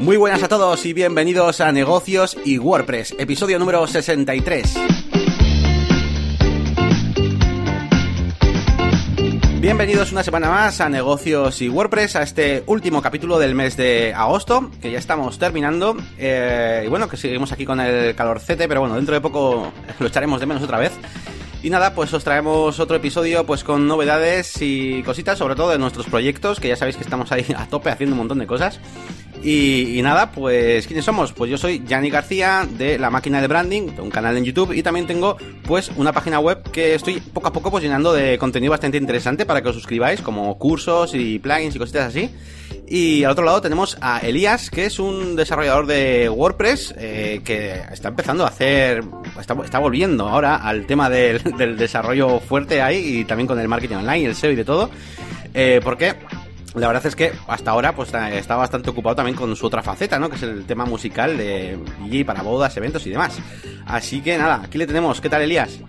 Muy buenas a todos y bienvenidos a Negocios y WordPress, episodio número 63. Bienvenidos una semana más a Negocios y WordPress, a este último capítulo del mes de agosto, que ya estamos terminando. Eh, y bueno, que seguimos aquí con el calorcete, pero bueno, dentro de poco lo echaremos de menos otra vez. Y nada, pues os traemos otro episodio pues con novedades y cositas, sobre todo de nuestros proyectos, que ya sabéis que estamos ahí a tope haciendo un montón de cosas. Y, nada, pues ¿quiénes somos? Pues yo soy Yanni García de La Máquina de Branding, un canal en YouTube y también tengo pues una página web que estoy poco a poco pues llenando de contenido bastante interesante para que os suscribáis, como cursos y plugins y cositas así. Y al otro lado tenemos a Elías, que es un desarrollador de WordPress eh, que está empezando a hacer, está, está volviendo ahora al tema del, del, desarrollo fuerte ahí y también con el marketing online, el SEO y de todo. Eh, porque la verdad es que hasta ahora pues está bastante ocupado también con su otra faceta, ¿no? Que es el tema musical de DJ para bodas, eventos y demás. Así que nada, aquí le tenemos. ¿Qué tal, Elías?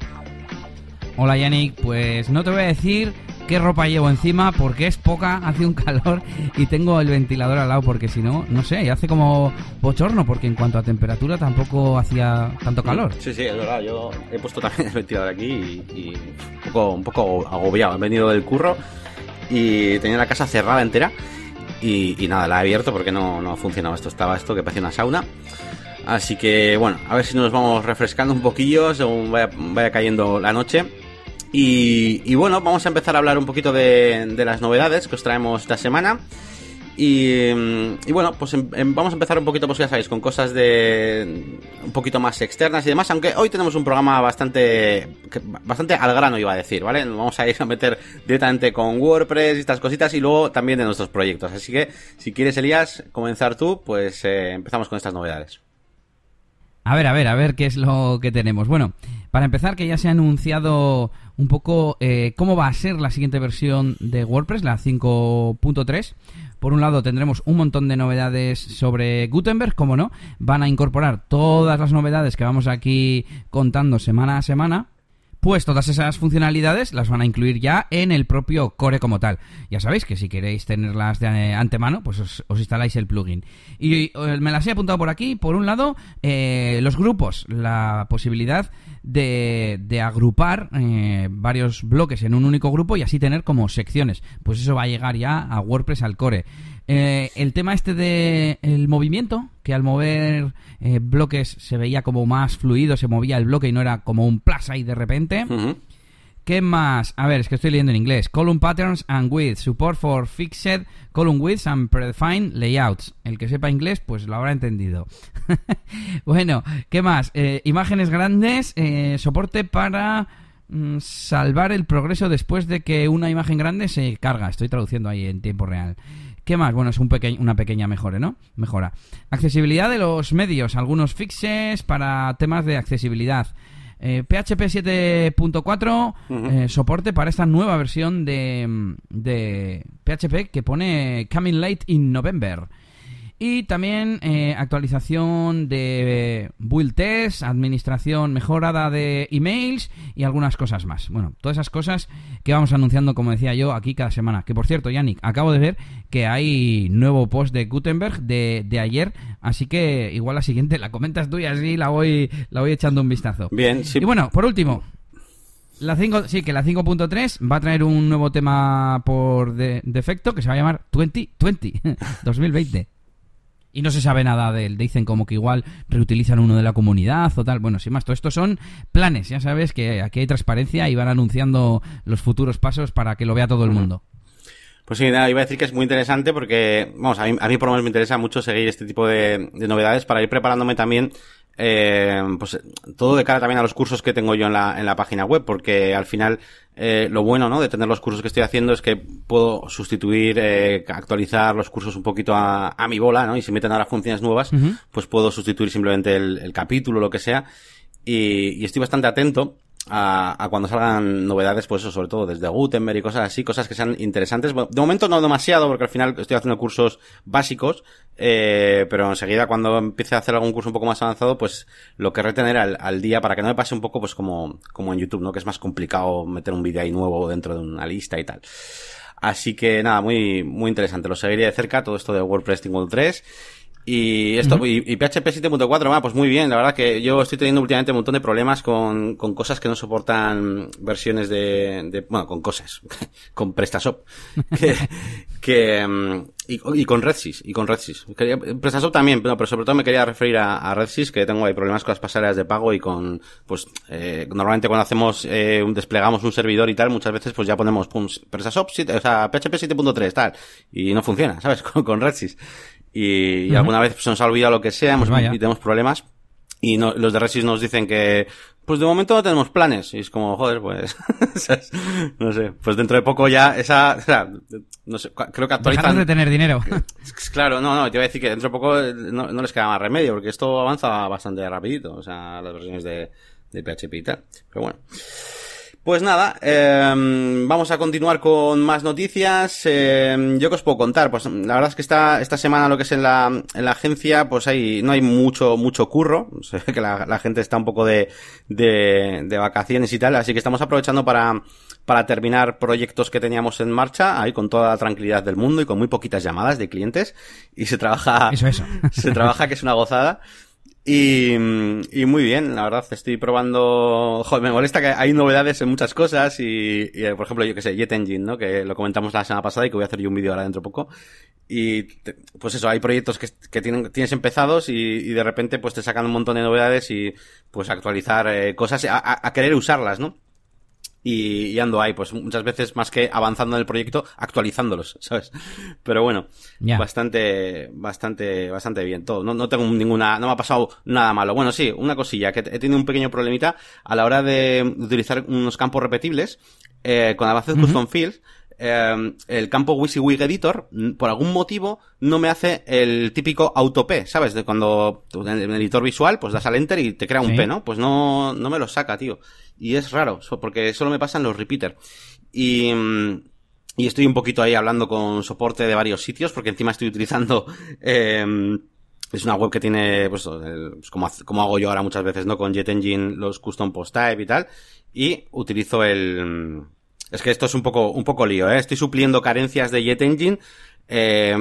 Hola, Yannick. Pues no te voy a decir qué ropa llevo encima porque es poca, hace un calor y tengo el ventilador al lado porque si no, no sé, hace como bochorno porque en cuanto a temperatura tampoco hacía tanto calor. Sí, sí, es verdad. Yo he puesto también el ventilador aquí y, un, poco, un poco agobiado. He venido del curro y tenía la casa cerrada entera. Y, nada, la he abierto porque no, no funcionaba esto. Estaba esto que parecía una sauna. Así que bueno, a ver si nos vamos refrescando un poquillo según vaya, cayendo la noche. Y, bueno, vamos a empezar a hablar un poquito de, de las novedades que os traemos esta semana. Mm, y, bueno, pues em, em, vamos a empezar un poquito, pues ya sabéis, con cosas de un poquito más externas y demás, aunque hoy tenemos un programa bastante bastante al grano, iba a decir, ¿vale? vamos a ir a meter directamente con WordPress y estas cositas y luego también de nuestros proyectos. Así que, si quieres, Elías, comenzar tú, pues eh, empezamos con estas novedades. A ver, a ver, a ver qué es lo que tenemos. Bueno, para empezar, que ya se ha anunciado un poco eh, cómo va a ser la siguiente versión de WordPress, la 5.3. Por un lado tendremos un montón de novedades sobre Gutenberg, como no, van a incorporar todas las novedades que vamos aquí contando semana a semana pues todas esas funcionalidades las van a incluir ya en el propio core como tal. Ya sabéis que si queréis tenerlas de antemano, pues os, instaláis el plugin. Y eh, me las he apuntado por aquí. Por un lado, eh, los grupos, la posibilidad de, de agrupar eh, varios bloques en un único grupo y así tener como secciones. Pues eso va a llegar ya a WordPress al core. Eh, el tema este de el movimiento, que al mover eh, bloques se veía como más fluido, se movía el bloque y no era como un plus ahí de repente. ¿Qué más? A ver, es que estoy leyendo en inglés. Column patterns and width. Support for fixed column widths and predefined layouts. El que sepa inglés, pues lo habrá entendido. bueno, ¿qué más? Eh, imágenes grandes. soporte para mm, salvar el progreso después de que una imagen grande se carga. Estoy traduciendo ahí en tiempo real. ¿Qué más? Bueno, es un una pequeña mejora, ¿no? Mejora. Accesibilidad de los medios, algunos fixes para temas de accesibilidad. PHP 7.4, eh, soporte para esta nueva versión de, de PHP que pone Coming Late in November. Y también eh, actualización de build test, administración mejorada de emails y algunas cosas más. Bueno, todas esas cosas que vamos anunciando, como decía yo, aquí cada semana. Que por cierto, Yannick, acabo de ver que hay nuevo post de Gutenberg de, de ayer, así que igual la siguiente la comentas tú y así la voy, la voy echando un vistazo. Bien, sí. Y bueno, por último, la 5, sí, que la 5.3 va a traer un nuevo tema por defecto que se va a llamar 2020, 2020 y no se sabe nada de él. Dicen como que igual reutilizan uno de la comunidad o tal. Bueno, sin más, todo esto son planes. Ya sabes que aquí hay transparencia y van anunciando los futuros pasos para que lo vea todo el mundo. Pues sí, nada, iba a decir que es muy interesante porque, vamos, a mí, a mí por lo menos me interesa mucho seguir este tipo de, de novedades para ir preparándome también eh, pues todo de cara también a los cursos que tengo yo en la, en la página web, porque al final eh, lo bueno ¿no? de tener los cursos que estoy haciendo es que puedo sustituir, eh, actualizar los cursos un poquito a, a mi bola, ¿no? Y si meten ahora funciones nuevas, pues puedo sustituir simplemente el, el capítulo, lo que sea. Y, y estoy bastante atento a, cuando salgan novedades, pues eso, sobre todo desde Gutenberg y cosas así, cosas que sean interesantes. De momento no demasiado, porque al final estoy haciendo cursos básicos, eh, pero enseguida cuando empiece a hacer algún curso un poco más avanzado, pues lo querré tener al, al, día para que no me pase un poco pues como, como en YouTube, ¿no? Que es más complicado meter un vídeo ahí nuevo dentro de una lista y tal. Así que nada, muy, muy interesante. Lo seguiré de cerca, todo esto de WordPress 5.3. Y esto, y, PHP 7.4, pues muy bien, la verdad que yo estoy teniendo últimamente un montón de problemas con, con cosas que no soportan versiones de, de bueno, con cosas, con PrestaShop, que, que mm, y, y, con RedSys, y con RedSys. PrestaShop también, pero, pero sobre todo me quería referir a, a RedSys, que tengo ahí problemas con las pasarelas de pago y con, pues, eh, normalmente cuando hacemos, eh, un, desplegamos un servidor y tal, muchas veces pues ya ponemos, pum, PrestaShop, o sea, PHP 7.3, tal, y no funciona, ¿sabes? Con, con RedSys y, alguna vez se nos ha olvidado lo que sea hemos, pues y tenemos problemas y no, los de Resys nos dicen que pues de momento no tenemos planes y es como joder pues no sé pues dentro de poco ya esa o sea, no sé creo que actualizan de tener dinero. Claro no no te iba a decir que dentro de poco no, no les queda más remedio porque esto avanza bastante rapidito o sea las versiones de, de PHP y tal pero bueno pues nada, eh, vamos a continuar con más noticias. Eh, yo que os puedo contar, pues la verdad es que esta, esta semana lo que es en la, en la agencia, pues hay, no hay mucho, mucho curro. Se ve que la, la gente está un poco de, de, de, vacaciones y tal, así que estamos aprovechando para, para terminar proyectos que teníamos en marcha, ahí con toda la tranquilidad del mundo y con muy poquitas llamadas de clientes. Y se trabaja, eso, eso. se trabaja que es una gozada. Y, y, muy bien, la verdad, estoy probando, joder, me molesta que hay novedades en muchas cosas y, por ejemplo, yo que sé, Jet Engine, ¿no? Que lo comentamos la semana pasada y que voy a hacer yo un vídeo ahora dentro de poco. Y, pues eso, hay proyectos que, tienes empezados y, y, de repente pues te sacan un montón de novedades y pues actualizar eh, cosas, a, querer usarlas, ¿no? Y, y, ando ahí, pues muchas veces más que avanzando en el proyecto, actualizándolos, ¿sabes? Pero bueno, bastante, bastante, bastante bien todo. No, no tengo ninguna, no me ha pasado nada malo. Bueno, sí, una cosilla, que he tenido un pequeño problemita a la hora de utilizar unos campos repetibles, eh, con Avaced uh Custom Fields, eh, el campo WYSIWYG Editor, por algún motivo, no me hace el típico auto P, ¿sabes? De cuando en el editor visual, pues das al enter y te crea un P, ¿no? Pues no, no me lo saca, tío. Y es raro, porque solo me pasan los repeater. Y, y estoy un poquito ahí hablando con soporte de varios sitios, porque encima estoy utilizando, eh, es una web que tiene, pues, el, pues como, como, hago yo ahora muchas veces, ¿no? Con Jet Engine, los custom post type y tal. Y utilizo el, es que esto es un poco, un poco lío, ¿eh? Estoy supliendo carencias de Jet Engine, eh,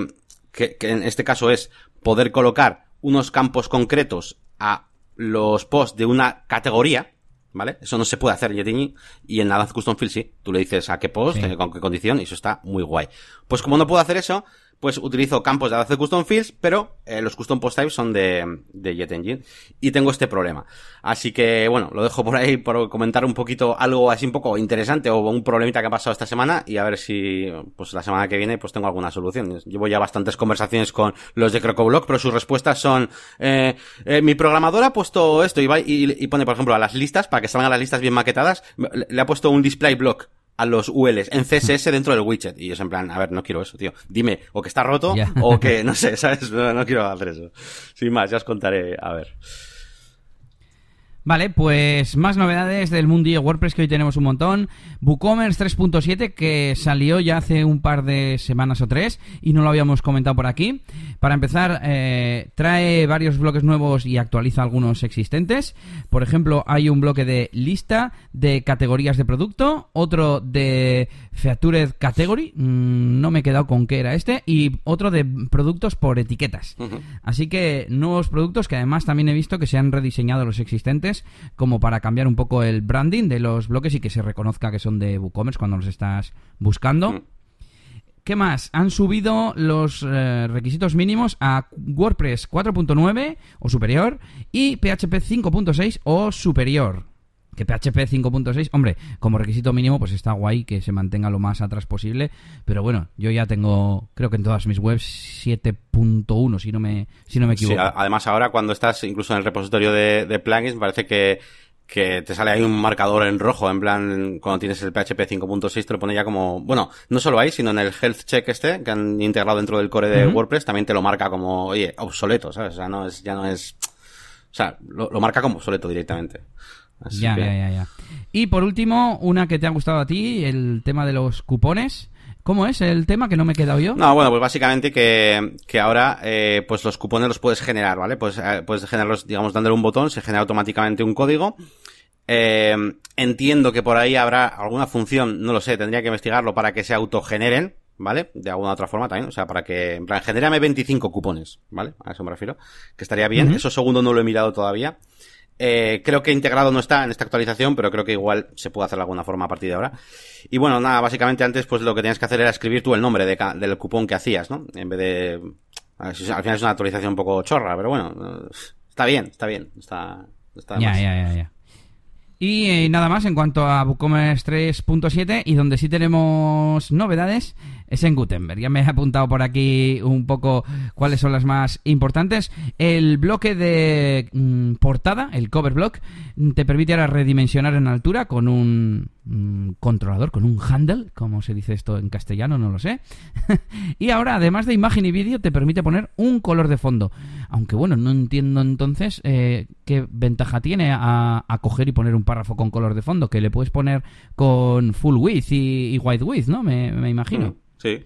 que, que en este caso es poder colocar unos campos concretos a los posts de una categoría, ¿vale? Eso no se puede hacer en Jet Engine y en Advanced Custom Field sí. Tú le dices a qué post, sí. con qué condición y eso está muy guay. Pues como no puedo hacer eso, pues utilizo campos de Advanced Custom Fields, pero eh, los Custom Post Types son de, de Jet Engine. Y tengo este problema. Así que, bueno, lo dejo por ahí por comentar un poquito algo así un poco interesante o un problemita que ha pasado esta semana y a ver si, pues la semana que viene, pues tengo alguna solución. Llevo ya bastantes conversaciones con los de CrocoBlock, pero sus respuestas son, eh, eh, mi programador ha puesto esto y, va, y, y pone, por ejemplo, a las listas, para que salgan las listas bien maquetadas, le ha puesto un display block a los ULs en CSS dentro del widget. Y es en plan, a ver, no quiero eso, tío. Dime, o que está roto, yeah. o que, no sé, ¿sabes? No, no, quiero hacer eso. Sin más, ya os contaré, a ver. Vale, pues más novedades del mundillo WordPress que hoy tenemos un montón. WooCommerce 3.7 que salió ya hace un par de semanas o tres y no lo habíamos comentado por aquí. Para empezar, eh, trae varios bloques nuevos y actualiza algunos existentes. Por ejemplo, hay un bloque de lista de categorías de producto, otro de Featured Category, mmm, no me he quedado con qué era este, y otro de productos por etiquetas. Así que nuevos productos que además también he visto que se han rediseñado los existentes como para cambiar un poco el branding de los bloques y que se reconozca que son de WooCommerce cuando los estás buscando. Mm. ¿Qué más? Han subido los eh, requisitos mínimos a WordPress 4.9 o superior y PHP 5.6 o superior. Que PHP 5.6, hombre, como requisito mínimo, pues está guay que se mantenga lo más atrás posible. Pero bueno, yo ya tengo, creo que en todas mis webs 7.1, si no me, si no me equivoco. Sí, además ahora cuando estás incluso en el repositorio de, de plugins, parece que, que te sale ahí un marcador en rojo, en plan, cuando tienes el PHP 5.6 te lo pone ya como, bueno, no solo ahí, sino en el health check este, que han integrado dentro del core de uh -huh. WordPress, también te lo marca como, oye, obsoleto, ¿sabes? O sea, no es, ya no es, o sea, lo, lo marca como obsoleto directamente. Así ya, que... ya, ya, ya. Y por último, una que te ha gustado a ti, el tema de los cupones. ¿Cómo es el tema que no me he quedado yo? No, bueno, pues básicamente que, que ahora eh, pues los cupones los puedes generar, ¿vale? Pues eh, puedes generarlos, digamos, dándole un botón, se genera automáticamente un código. Eh, entiendo que por ahí habrá alguna función, no lo sé, tendría que investigarlo para que se autogeneren, ¿vale? De alguna otra forma también, o sea, para que, en plan, genérame 25 cupones, ¿vale? A eso me refiero. Que estaría bien. Eso segundo no lo he mirado todavía. Eh, creo que integrado no está en esta actualización, pero creo que igual se puede hacer de alguna forma a partir de ahora. Y bueno, nada, básicamente antes pues lo que tenías que hacer era escribir tú el nombre de del cupón que hacías, ¿no? En vez de... al final es una actualización un poco chorra, pero bueno, está bien, está bien, está... está ya, ya, ya, ya. Y eh, nada más en cuanto a WooCommerce 3.7 y donde sí tenemos novedades es en Gutenberg. Ya me he apuntado por aquí un poco cuáles son las más importantes. El bloque de mm, portada, el cover block, te permite ahora redimensionar en altura con un mm, controlador, con un handle, como se dice esto en castellano, no lo sé. y ahora, además de imagen y vídeo, te permite poner un color de fondo. Aunque bueno, no entiendo entonces eh, qué ventaja tiene a, coger y poner un párrafo con color de fondo, que le puedes poner con full width y, white width, ¿no? Me, imagino. Sí.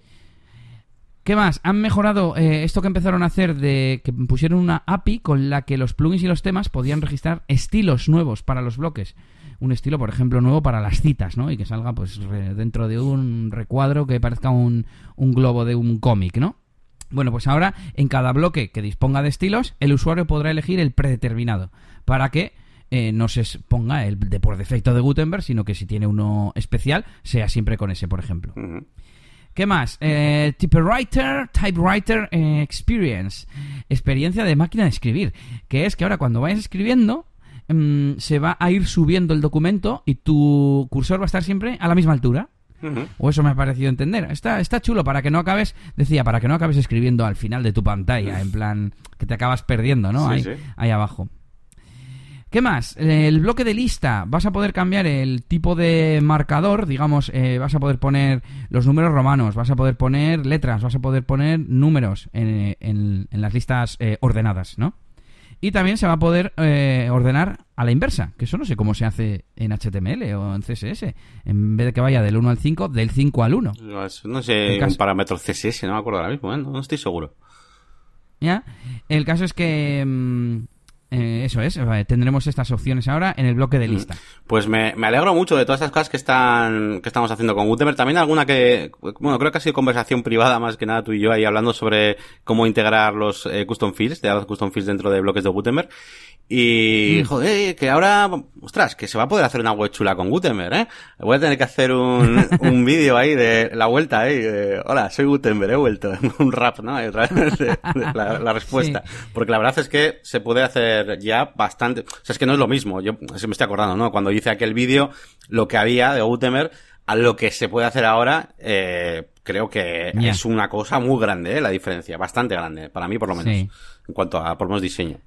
¿Qué más? Han mejorado eh, esto que empezaron a hacer de que pusieron una API con la que los plugins y los temas podían registrar estilos nuevos para los bloques. Un estilo, por ejemplo, nuevo para las citas, ¿no? Y que salga pues dentro de un recuadro que parezca un, un globo de un cómic, ¿no? Bueno, pues ahora en cada bloque que disponga de estilos, el usuario podrá elegir el predeterminado para que eh, no se ponga el de por defecto de Gutenberg, sino que si tiene uno especial, sea siempre con ese, por ejemplo. ¿Qué más? Eh, typewriter, typewriter eh, experience. Experiencia de máquina de escribir. Que es que ahora cuando vayas escribiendo, mm, se va a ir subiendo el documento y tu cursor va a estar siempre a la misma altura. O eso me ha parecido entender. Está, está chulo para que no acabes, decía, para que no acabes escribiendo al final de tu pantalla, en plan, que te acabas perdiendo, ¿no? ahí, ahí abajo. ¿Qué más? El bloque de lista. Vas a poder cambiar el tipo de marcador, digamos, eh, vas a poder poner los números romanos, vas a poder poner letras, vas a poder poner números en, las listas eh, ordenadas, ¿no? Y también se va a poder eh, ordenar a la inversa, que eso no sé cómo se hace en HTML o en CSS. En vez de que vaya del 1 al 5, del 5 al 1. No, sé un parámetro CSS, no me acuerdo ahora mismo, no, estoy seguro. ¿Ya? El caso es que mm, eh, eso es, eh, tendremos estas opciones ahora en el bloque de mm. lista. Pues me, alegro mucho de todas estas cosas que están que estamos haciendo con Gutenberg. También alguna que, bueno, creo que ha sido conversación privada más que nada tú y yo ahí hablando sobre cómo integrar los eh, custom fields, de los custom fields dentro de bloques de Gutenberg. Y, mm. joder, que ahora, ostras, que se va a poder hacer una web chula con Gutenberg, ¿eh? Voy a tener que hacer un, un vídeo ahí de la vuelta, ¿eh? hola, soy Gutenberg, he vuelto. un rap, ¿no? la, respuesta. Porque la verdad es que se puede hacer ya bastante, o sea, es que no es lo mismo. Yo se me estoy acordando, ¿no? Cuando hice aquel vídeo, lo que había de Gutenberg a lo que se puede hacer ahora, eh, creo que es una cosa muy grande, ¿eh? La diferencia, bastante grande, para mí por lo menos, en cuanto a, por lo menos, diseño.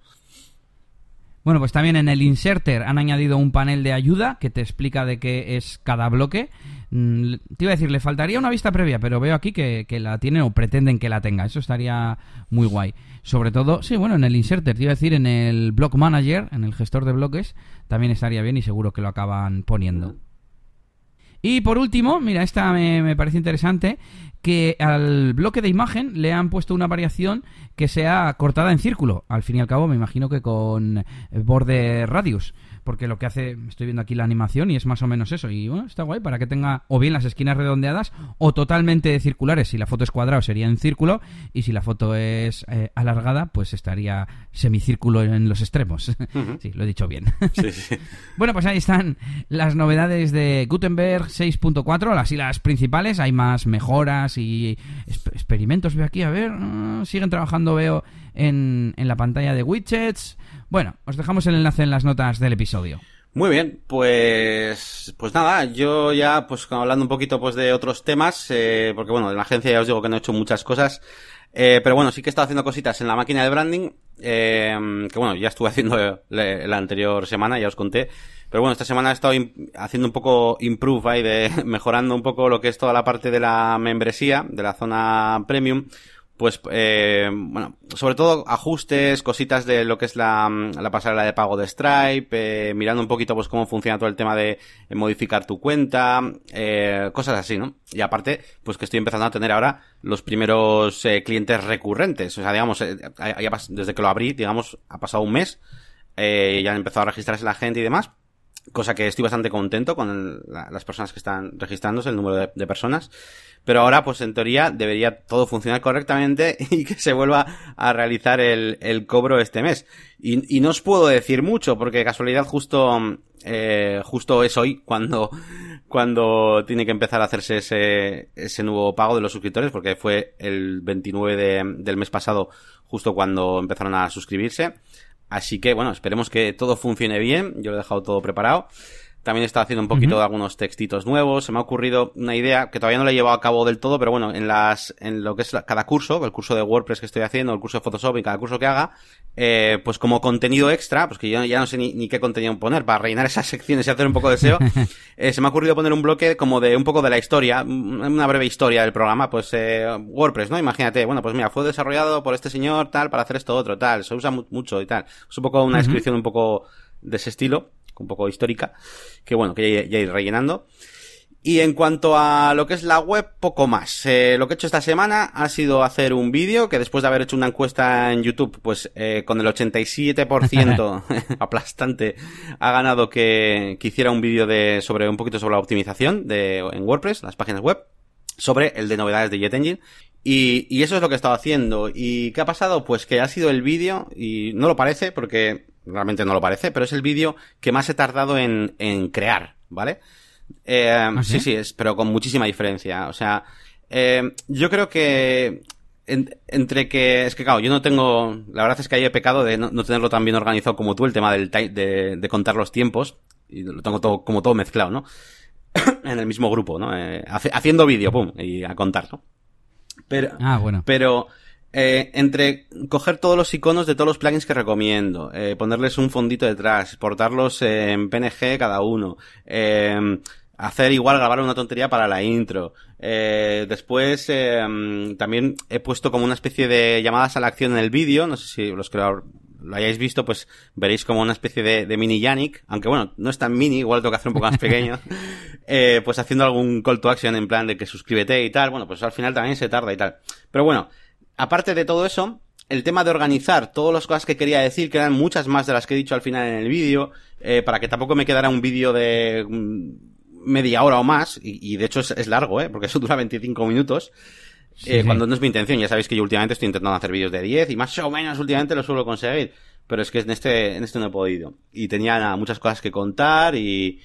Bueno, pues también en el inserter han añadido un panel de ayuda que te explica de qué es cada bloque. Mm, te iba a decir, le faltaría una vista previa, pero veo aquí que, la tienen o pretenden que la tenga. Eso estaría muy guay. Sobre todo, sí, bueno, en el inserter, te iba a decir, en el block manager, en el gestor de bloques, también estaría bien y seguro que lo acaban poniendo. Y por último, mira, esta me, me, parece interesante, que al bloque de imagen le han puesto una variación que sea cortada en círculo. Al fin y al cabo, me imagino que con borde radius porque lo que hace, estoy viendo aquí la animación y es más o menos eso. Y bueno, está guay para que tenga o bien las esquinas redondeadas o totalmente circulares. Si la foto es cuadrado sería en círculo y si la foto es eh, alargada, pues estaría semicírculo en los extremos. sí, lo he dicho bien. bueno, pues ahí están las novedades de Gutenberg 6.4, las las principales. Hay más mejoras y experimentos. Veo aquí, a ver, ah, siguen trabajando, veo en, en la pantalla de widgets. Bueno, os dejamos el enlace en las notas del episodio. Muy bien, pues pues nada, yo ya pues hablando un poquito pues de otros temas, eh, porque bueno, en la agencia ya os digo que no he hecho muchas cosas, eh, pero bueno, sí que he estado haciendo cositas en la máquina de branding, eh, que bueno, ya estuve haciendo la anterior semana, ya os conté, pero bueno, esta semana he estado haciendo un poco improve ahí, de mejorando un poco lo que es toda la parte de la membresía, de la zona premium, pues, eh, bueno, sobre todo ajustes, cositas de lo que es la, la pasarela de pago de Stripe, eh, mirando un poquito pues cómo funciona todo el tema de modificar tu cuenta, eh, cosas así, ¿no? Y aparte, pues que estoy empezando a tener ahora los primeros eh, clientes recurrentes, o sea, digamos, eh, desde que lo abrí, digamos, ha pasado un mes, eh, ya han empezado a registrarse la gente y demás, cosa que estoy bastante contento con las personas que están registrándose, el número de, personas. Pero ahora, pues en teoría, debería todo funcionar correctamente y que se vuelva a realizar el, el cobro este mes. Y, y, no os puedo decir mucho, porque casualidad justo, eh, justo es hoy cuando, cuando tiene que empezar a hacerse ese, ese nuevo pago de los suscriptores, porque fue el 29 de, del mes pasado, justo cuando empezaron a suscribirse. Así que bueno, esperemos que todo funcione bien. Yo lo he dejado todo preparado. También he estado haciendo un poquito de algunos textitos nuevos. Se me ha ocurrido una idea que todavía no la he llevado a cabo del todo, pero bueno, en las, en lo que es cada curso, el curso de WordPress que estoy haciendo, el curso de Photoshop y cada curso que haga, eh, pues como contenido extra, pues que yo ya no sé ni, qué contenido poner para rellenar esas secciones y hacer un poco de SEO, eh, se me ha ocurrido poner un bloque como de un poco de la historia, una breve historia del programa, pues eh, WordPress, ¿no? Imagínate, bueno, pues mira, fue desarrollado por este señor, tal, para hacer esto otro, tal, se usa mucho y tal. Es un poco una descripción un poco de ese estilo un poco histórica, que bueno, que ya, ir rellenando. Y en cuanto a lo que es la web, poco más. Eh, lo que he hecho esta semana ha sido hacer un vídeo que después de haber hecho una encuesta en YouTube, pues eh, con el 87% aplastante ha ganado que, que hiciera un vídeo de sobre un poquito sobre la optimización de en WordPress, las páginas web, sobre el de novedades de JetEngine. Y, y eso es lo que he estado haciendo. ¿Y qué ha pasado? Pues que ha sido el vídeo, y no lo parece porque realmente no lo parece, pero es el vídeo que más he tardado en, en crear, ¿vale? Eh, ¿Ah, sí? sí, es, pero con muchísima diferencia. O sea, eh, yo creo que entre que es que claro, yo no tengo, la verdad es que hay pecado de no, tenerlo tan bien organizado como tú, el tema del de, de contar los tiempos, y lo tengo todo, como todo mezclado, ¿no? en el mismo grupo, ¿no? Eh, haciendo vídeo, pum, y a contar, ¿no? Pero, ah, bueno. Pero, eh, entre coger todos los iconos de todos los plugins que recomiendo, eh, ponerles un fondito detrás, portarlos en PNG cada uno, eh, hacer igual grabar una tontería para la intro. Eh, después eh, también he puesto como una especie de llamadas a la acción en el vídeo, no sé si los que lo, hayáis visto, pues veréis como una especie de, de, mini Yannick, aunque bueno, no es tan mini, igual tengo que hacer un poco más pequeño, eh, pues haciendo algún call to action en plan de que suscríbete y tal, bueno, pues al final también se tarda y tal. Pero bueno, aparte de todo eso, el tema de organizar todas las cosas que quería decir, que eran muchas más de las que he dicho al final en el vídeo, eh, para que tampoco me quedara un vídeo de mm, media hora o más, y, de hecho es, largo, ¿eh? porque eso dura 25 minutos. eh, cuando no es mi intención, ya sabéis que yo últimamente estoy intentando hacer vídeos de 10 y más o menos últimamente lo suelo conseguir, pero es que en este, en este no he podido. Y tenía muchas cosas que contar y,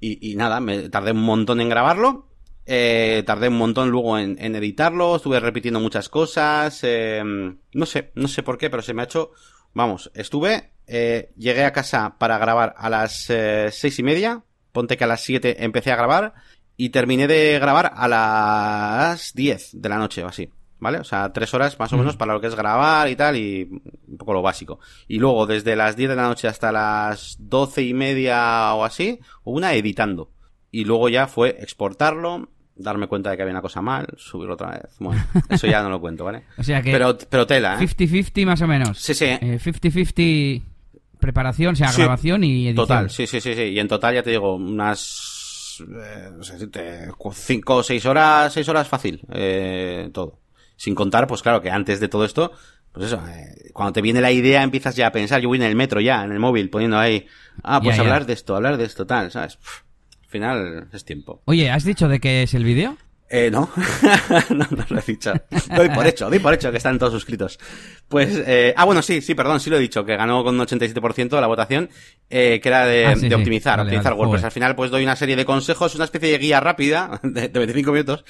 y, y nada, me tardé un montón en grabarlo eh, tardé un montón luego en, editarlo, estuve repitiendo muchas cosas, eh, no sé, no sé por qué, pero se me ha hecho, vamos, estuve, eh, llegué a casa para grabar a las eh, seis y media, ponte que a las siete empecé a grabar y terminé de grabar a las diez de la noche o así. ¿Vale? O sea, tres horas más o menos para lo que es grabar y tal, y un poco lo básico. Y luego, desde las diez de la noche hasta las doce y media o así, una editando. Y luego ya fue exportarlo, darme cuenta de que había una cosa mal, subirlo otra vez. Bueno, eso ya no lo cuento, ¿vale? o sea que... Pero, pero tela, ¿eh? 50-50 más o menos. Sí, sí. 50-50 eh, preparación, o sea, grabación y edición. Total, sí, sí, sí, sí. Y en total ya te digo, unas... Eh, no sé, cinco o seis horas, seis horas fácil, eh, todo. Sin contar, pues claro, que antes de todo esto, pues eso, eh, cuando te viene la idea empiezas ya a pensar, yo voy en el metro ya, en el móvil, poniendo ahí, ah, pues hablar de esto, hablar de esto, tal, ¿sabes? Final es tiempo. Oye, ¿has dicho de qué es el vídeo? Eh, no. no, no lo he dicho. Doy por hecho, doy por hecho que están todos suscritos. Pues, eh, ah, bueno, sí, sí, perdón, sí lo he dicho, que ganó con un 87% la votación, eh, que era de, ah, de optimizar, optimizar WordPress. Al final, pues doy una serie de consejos, una especie de guía rápida, de, de 25 minutos,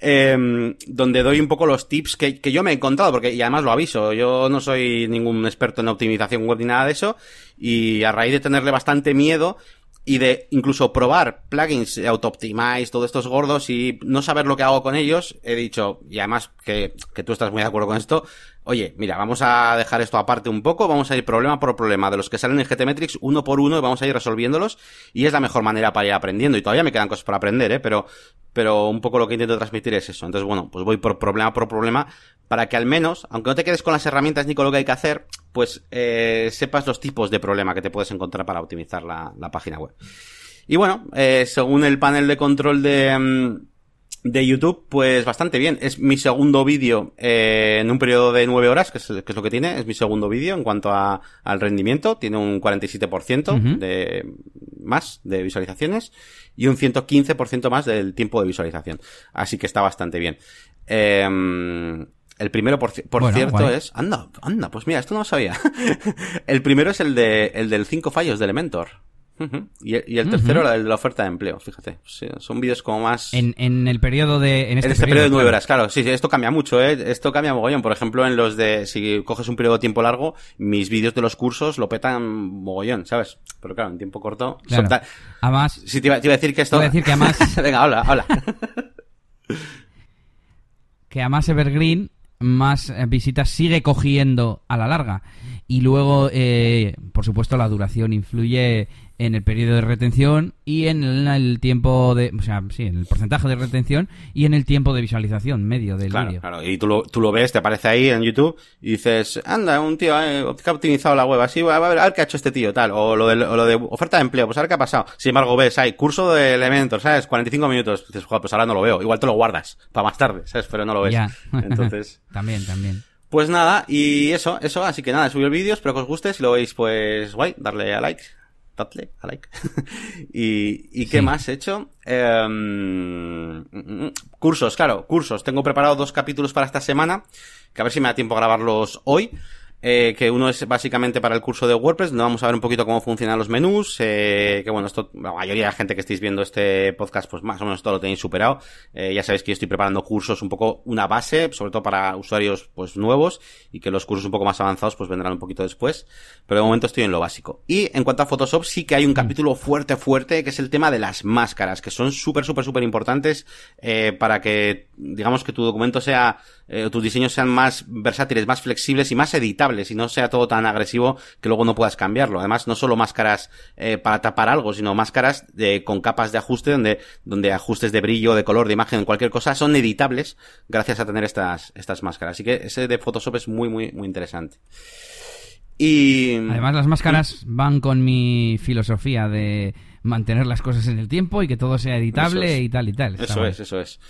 eh, donde doy un poco los tips que, que yo me he encontrado, porque, y además lo aviso, yo no soy ningún experto en optimización web ni nada de eso, y a raíz de tenerle bastante miedo, y de incluso probar plugins auto-optimize, todos estos gordos y no saber lo que hago con ellos, he dicho, y además que, que tú estás muy de acuerdo con esto, oye, mira, vamos a dejar esto aparte un poco, vamos a ir problema por problema de los que salen en GTmetrix uno por uno y vamos a ir resolviéndolos y es la mejor manera para ir aprendiendo y todavía me quedan cosas por aprender, ¿eh? Pero, pero un poco lo que intento transmitir es eso. Entonces, bueno, pues voy por problema por problema para que al menos, aunque no te quedes con las herramientas ni con lo que hay que hacer, pues eh, sepas los tipos de problema que te puedes encontrar para optimizar la, la página web. Y bueno, eh, según el panel de control de, mm, de YouTube, pues bastante bien. Es mi segundo vídeo eh, en un periodo de nueve horas, que es, que es, lo que tiene. Es mi segundo vídeo en cuanto a, al rendimiento. Tiene un 47% de más de visualizaciones y un 115% más del tiempo de visualización. Así que está bastante bien. Em, el primero, por, cierto, es... Anda, anda, pues mira, esto no lo sabía. el primero es el, de, el del 5 fallos de Elementor y, el tercero, el de la oferta de empleo, fíjate. son vídeos como más... En, en, el periodo de... En este, este periodo, de nueve horas, claro. Sí, sí, esto cambia mucho, ¿eh? Esto cambia mogollón. Por ejemplo, en los de... Si coges un periodo de tiempo largo, mis vídeos de los cursos lo petan mogollón, ¿sabes? Pero claro, en tiempo corto... Claro. Además... Sí, te iba, a decir que esto... Te iba a decir que además... Venga, habla, habla. que además Evergreen más visitas sigue cogiendo a la larga. Y luego, eh, por supuesto, la duración influye en el periodo de retención y en el tiempo de, o sea, sí, en el porcentaje de retención y en el tiempo de visualización medio del vídeo. Claro, y tú lo, tú lo ves, te aparece ahí en YouTube y dices, anda, un tío eh, que ha optimizado la web, así, a ver, a ver qué ha hecho este tío, tal, o lo de, lo de oferta de empleo, pues a ver qué ha pasado. Sin embargo, ves, hay curso de elementos, ¿sabes? 45 minutos, dices, joder, pues ahora no lo veo, igual te lo guardas para más tarde, ¿sabes? Pero no lo ves. Entonces. también, también. Pues nada, y eso, eso, así que nada, subí el vídeo, espero que os guste, si lo veis, pues guay, darle a like, a like. y, ¿Y qué más he hecho? Em, cursos, claro, cursos. Tengo preparado dos capítulos para esta semana, que a ver si me da tiempo a grabarlos hoy. Eh, que uno es básicamente para el curso de WordPress, donde vamos a ver un poquito cómo funcionan los menús, eh, que bueno, esto, la mayoría de la gente que estéis viendo este podcast, pues más o menos todo lo tenéis superado. Eh, ya sabéis que yo estoy preparando cursos un poco una base, sobre todo para usuarios pues nuevos, y que los cursos un poco más avanzados pues vendrán un poquito después, pero de momento estoy en lo básico. Y en cuanto a Photoshop, sí que hay un mm. capítulo fuerte, fuerte, que es el tema de las máscaras, que son súper, súper, súper importantes, para que, digamos que tu documento sea, tus diseños sean más versátiles, más flexibles y más editables y no sea todo tan agresivo que luego no puedas cambiarlo. Además, no solo máscaras eh, para tapar algo, sino máscaras de, con capas de ajuste donde, donde ajustes de brillo, de color, de imagen, cualquier cosa son editables gracias a tener estas, estas máscaras. Así que ese de Photoshop es muy, muy, muy interesante. Y... Además, las máscaras van con mi filosofía de mantener las cosas en el tiempo y que todo sea editable y tal y tal. eso es, eso es.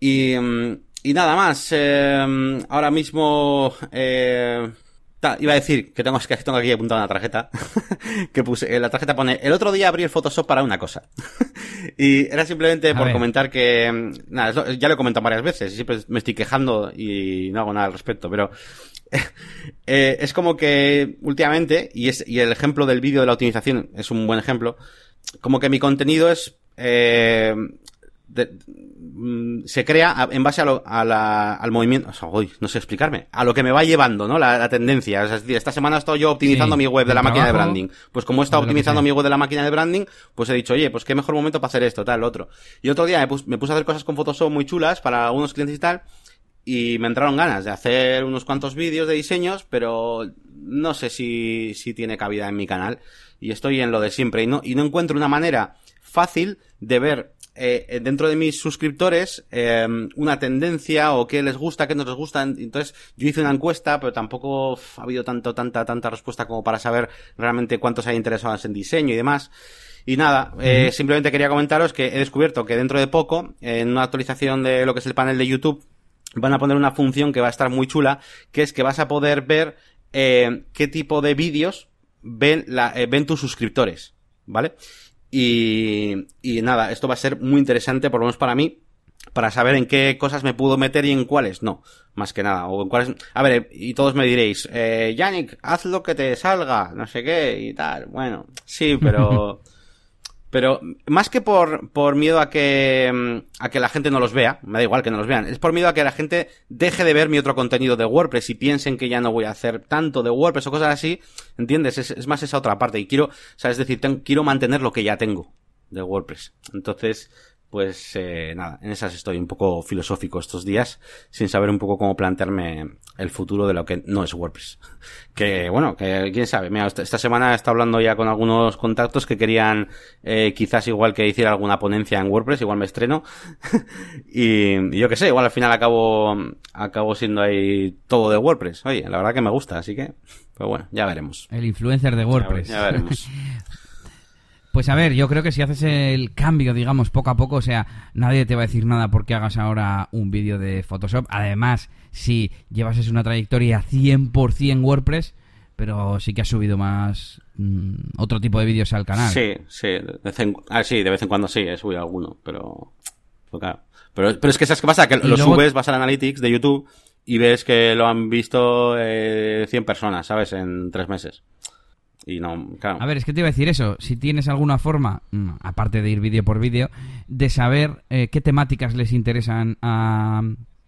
Y, mm, y nada más. Eh, ahora mismo. Eh, iba a decir que tengo, que tengo aquí apuntada una tarjeta. que puse. La tarjeta pone. El otro día abrí el Photoshop para una cosa. y era simplemente por comentar que. Nada, ya lo he comentado varias veces. Y siempre me estoy quejando y no hago nada al respecto. Pero. eh, es como que últimamente. Y, es, y el ejemplo del vídeo de la optimización es un buen ejemplo. Como que mi contenido es. Eh, Mm, se crea en base a la, al movimiento, no sé explicarme, a lo que me va llevando, ¿no? La, tendencia. Es decir, esta semana estoy yo optimizando mi web de la máquina de branding. Pues como he estado optimizando mi web de la máquina de branding, pues he dicho, oye, pues qué mejor momento para hacer esto, tal, otro. Y otro día me, me puse a hacer cosas con Photoshop muy chulas para algunos clientes y tal, y me entraron ganas de hacer unos cuantos vídeos de diseños, pero no sé si, si tiene cabida en mi canal. Y estoy en lo de siempre. Y no, y no encuentro una manera fácil de ver eh, dentro de mis suscriptores eh, una tendencia o qué les gusta, qué no les gusta. Entonces, yo hice una encuesta, pero tampoco ha habido tanto, tanta, tanta respuesta como para saber realmente cuántos hay interesados en diseño y demás. Y nada, eh, simplemente quería comentaros que he descubierto que dentro de poco, en una actualización de lo que es el panel de YouTube, van a poner una función que va a estar muy chula, que es que vas a poder ver eh, qué tipo de vídeos ven, la, eh, ven tus suscriptores, ¿vale? Y, nada, esto va a ser muy interesante, por lo menos para mí, para saber en qué cosas me puedo meter y en cuáles no, más que nada. O en cuáles... A ver, y todos me diréis, eh, Yannick, haz lo que te salga, no sé qué y tal. Bueno, sí, pero... Pero más que por, por miedo a que, mm, a que la gente no los vea, me da igual que no los vean, es por miedo a que la gente deje de ver mi otro contenido de WordPress y piensen que ya no voy a hacer tanto de WordPress o cosas así, ¿entiendes? Es, es más esa otra parte y quiero, o sea, es decir, quiero mantener lo que ya tengo de WordPress. Entonces, pues eh, nada, en esas estoy un poco filosófico estos días, sin saber un poco cómo plantearme el futuro de lo que no es WordPress. Que bueno, que quién sabe, mira, esta semana he estado hablando ya con algunos contactos que querían eh, quizás igual que hiciera alguna ponencia en WordPress, igual me estreno. y, yo qué sé, igual al final acabo, acabo siendo ahí todo de WordPress. Oye, la verdad que me gusta, así que, pues bueno, ya veremos. El influencer de WordPress. ya veremos. Pues a ver, yo creo que si haces el cambio, digamos, poco a poco, o sea, nadie te va a decir nada porque hagas ahora un vídeo de Photoshop. Además, si llevas una trayectoria 100% WordPress, pero sí que has subido más mm, otro tipo de vídeos al canal. Sí, sí, de vez en, ah, sí, de vez en cuando sí, he subido alguno, pero... claro. Pero, pero es que ¿sabes qué pasa? Que lo luego- subes, vas al Analytics de YouTube y ves que lo han visto eh, 100 personas, ¿sabes? En tres meses. Y no, claro. A ver, es que te iba a decir eso. Si tienes alguna forma, mm, aparte de ir vídeo por vídeo, de saber eh, qué temáticas les interesan a.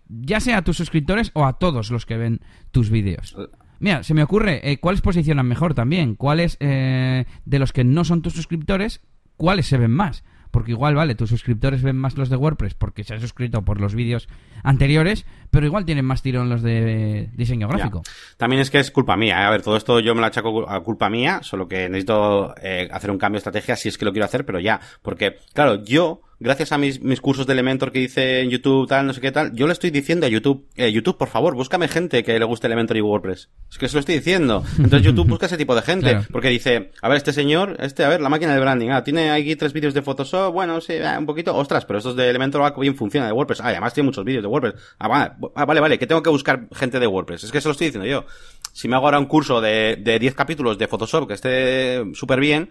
ya sea a tus suscriptores o a todos los que ven tus vídeos. Mira, se me ocurre, eh, ¿cuáles posicionan mejor también? ¿Cuáles eh, de los que no son tus suscriptores, cuáles se ven más? Porque igual, vale, tus suscriptores ven más los de WordPress porque se han suscrito por los vídeos anteriores, pero igual tienen más tirón los de diseño gráfico. Ya. También es que es culpa mía. ¿eh? A ver, todo esto yo me lo achaco a culpa mía, solo que necesito eh, hacer un cambio de estrategia si es que lo quiero hacer, pero ya. Porque, claro, yo, gracias a mis, mis cursos de Elementor que hice en YouTube, tal, no sé qué tal, yo le estoy diciendo a YouTube, eh, YouTube, por favor, búscame gente que le guste Elementor y WordPress. Es que se lo estoy diciendo. Entonces YouTube busca ese tipo de gente. Claro. Porque dice, a ver, este señor, este, a ver, la máquina de branding, ah, tiene aquí tres vídeos de Photoshop, bueno, sí, ah, un poquito, ostras, pero estos de Elementor ah, bien funciona de WordPress. Ah, además tiene muchos vídeos de WordPress. Ah, vale, ah, vale, vale, que tengo que buscar gente de WordPress. Es que se lo estoy diciendo yo. Si me hago ahora un curso de, de 10 capítulos de Photoshop que esté súper bien,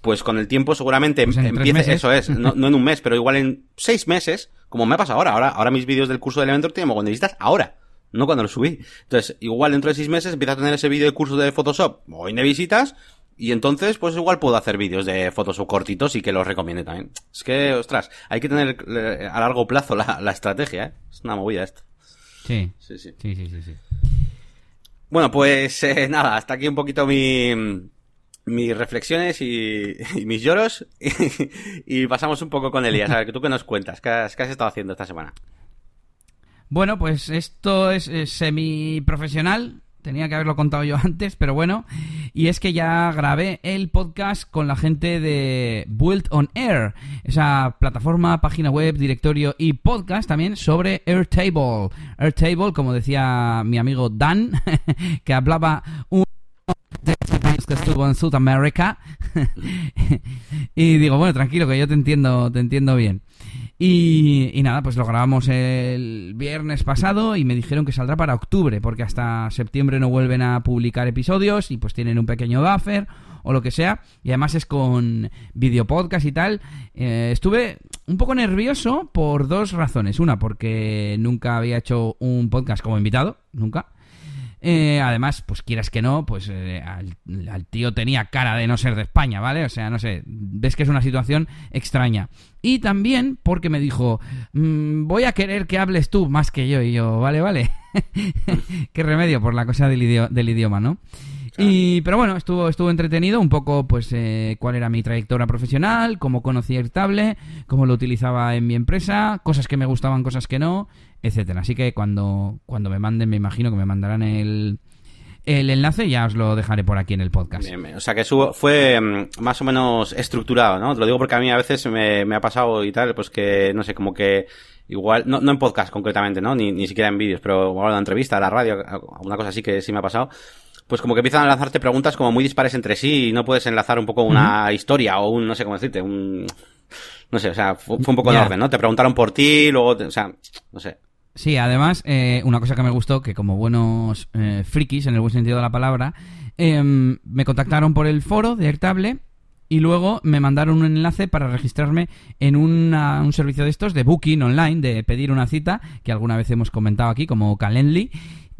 pues con el tiempo seguramente Pues empiece, eso es, no, no en un mes, pero igual en seis meses, como me ha pasado ahora, ahora, ahora mis vídeos del curso de Elementor tienen de visitas ahora, no cuando lo subí. Entonces, igual dentro de seis meses empieza a tener ese vídeo de curso de Photoshop, mogollón de visitas, y entonces, pues igual puedo hacer vídeos de Photoshop cortitos y que los recomiende también. Es que, ostras, hay que tener eh, a largo plazo la, la estrategia, ¿eh? Es una movida esto. Sí, Sí, sí. sí, sí, sí. sí. Bueno, pues eh, nada, hasta aquí un poquito mi, mis reflexiones y, mis lloros. Y, pasamos un poco con Elías. A ver, ¿tú qué nos cuentas? ¿Qué has, estado haciendo esta semana? Bueno, pues esto es semi-profesional. Tenía que haberlo contado yo antes, pero bueno. Y es que ya grabé el podcast con la gente de Build on Air, esa plataforma, página web, directorio y podcast también sobre Airtable. Airtable, como decía mi amigo Dan, que hablaba un que estuvo en Sudamérica. y digo, bueno, tranquilo, que yo te entiendo, te entiendo bien. Y, y nada, pues lo grabamos el viernes pasado y me dijeron que saldrá para octubre, porque hasta septiembre no vuelven a publicar episodios y pues tienen un pequeño buffer o lo que sea. Y además es con videopodcast y tal. Eh, estuve un poco nervioso por dos razones. Una, porque nunca había hecho un podcast como invitado, nunca. Eh, además, pues quieras que no, pues eh, al, al tío tenía cara de no ser de España, ¿vale? O sea, no sé, ves que es una situación extraña. Y también porque me dijo, "Mm, voy a querer que hables tú más que yo. Y yo, vale, vale. Qué remedio por la cosa del, del idioma, ¿no? Y, pero bueno, estuvo, estuvo entretenido un poco, pues, eh, cuál era mi trayectoria profesional, cómo conocí Airtable, cómo lo utilizaba en mi empresa, cosas que me gustaban, cosas que no, etcétera. Así que cuando, cuando me manden, me imagino que me mandarán el, el enlace, ya os lo dejaré por aquí en el podcast. O sea, que su- fue mm, más o menos estructurado, ¿no? Te lo digo porque a mí a veces me, me ha pasado y tal, pues que, no sé, como que igual, no, no en podcast concretamente, ¿no? Ni, ni siquiera en vídeos, pero igual en entrevista, a la radio, alguna cosa así que sí me ha pasado. Pues como que empiezan a lanzarte preguntas como muy dispares entre sí y no puedes enlazar un poco una historia o un, no sé cómo decirte, un... No sé, o sea, fue, fue un poco en Ya. orden, ¿no? Te preguntaron por ti, luego, te- o sea, no sé. Sí, además, eh, una cosa que me gustó, que como buenos eh, frikis, en el buen sentido de la palabra, em, me contactaron por el foro de Airtable y luego me mandaron un enlace para registrarme en una- un servicio de estos de booking online, de pedir una cita, que alguna vez hemos comentado aquí, como Calendly.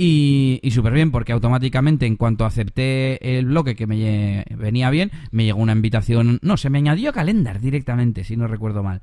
Y, y súper bien, porque automáticamente en cuanto acepté el bloque que me venía bien, me llegó una invitación. No, se me añadió a Calendar directamente, si no recuerdo mal.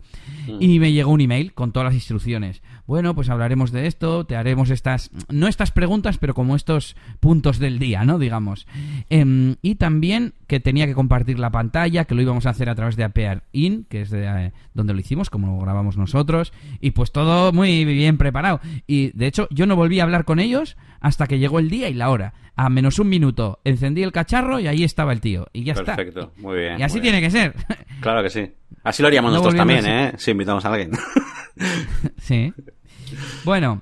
Y me llegó un email con todas las instrucciones. Bueno, pues hablaremos de esto, te haremos estas, no estas preguntas, pero como estos puntos del día, ¿no? Digamos. Em, y también que tenía que compartir la pantalla, que lo íbamos a hacer a través de Apear In, que es de, eh, donde lo hicimos, como lo grabamos nosotros. Y pues todo muy bien preparado. Y de hecho, yo no volví a hablar con ellos hasta que llegó el día y la hora. A menos un minuto, encendí el cacharro y ahí estaba el tío. Y ya está. Perfecto, muy bien. Y así bien. tiene que ser. Claro que sí. Así lo haríamos No nosotros también. ¿eh? Si invitamos a alguien. Sí. Bueno,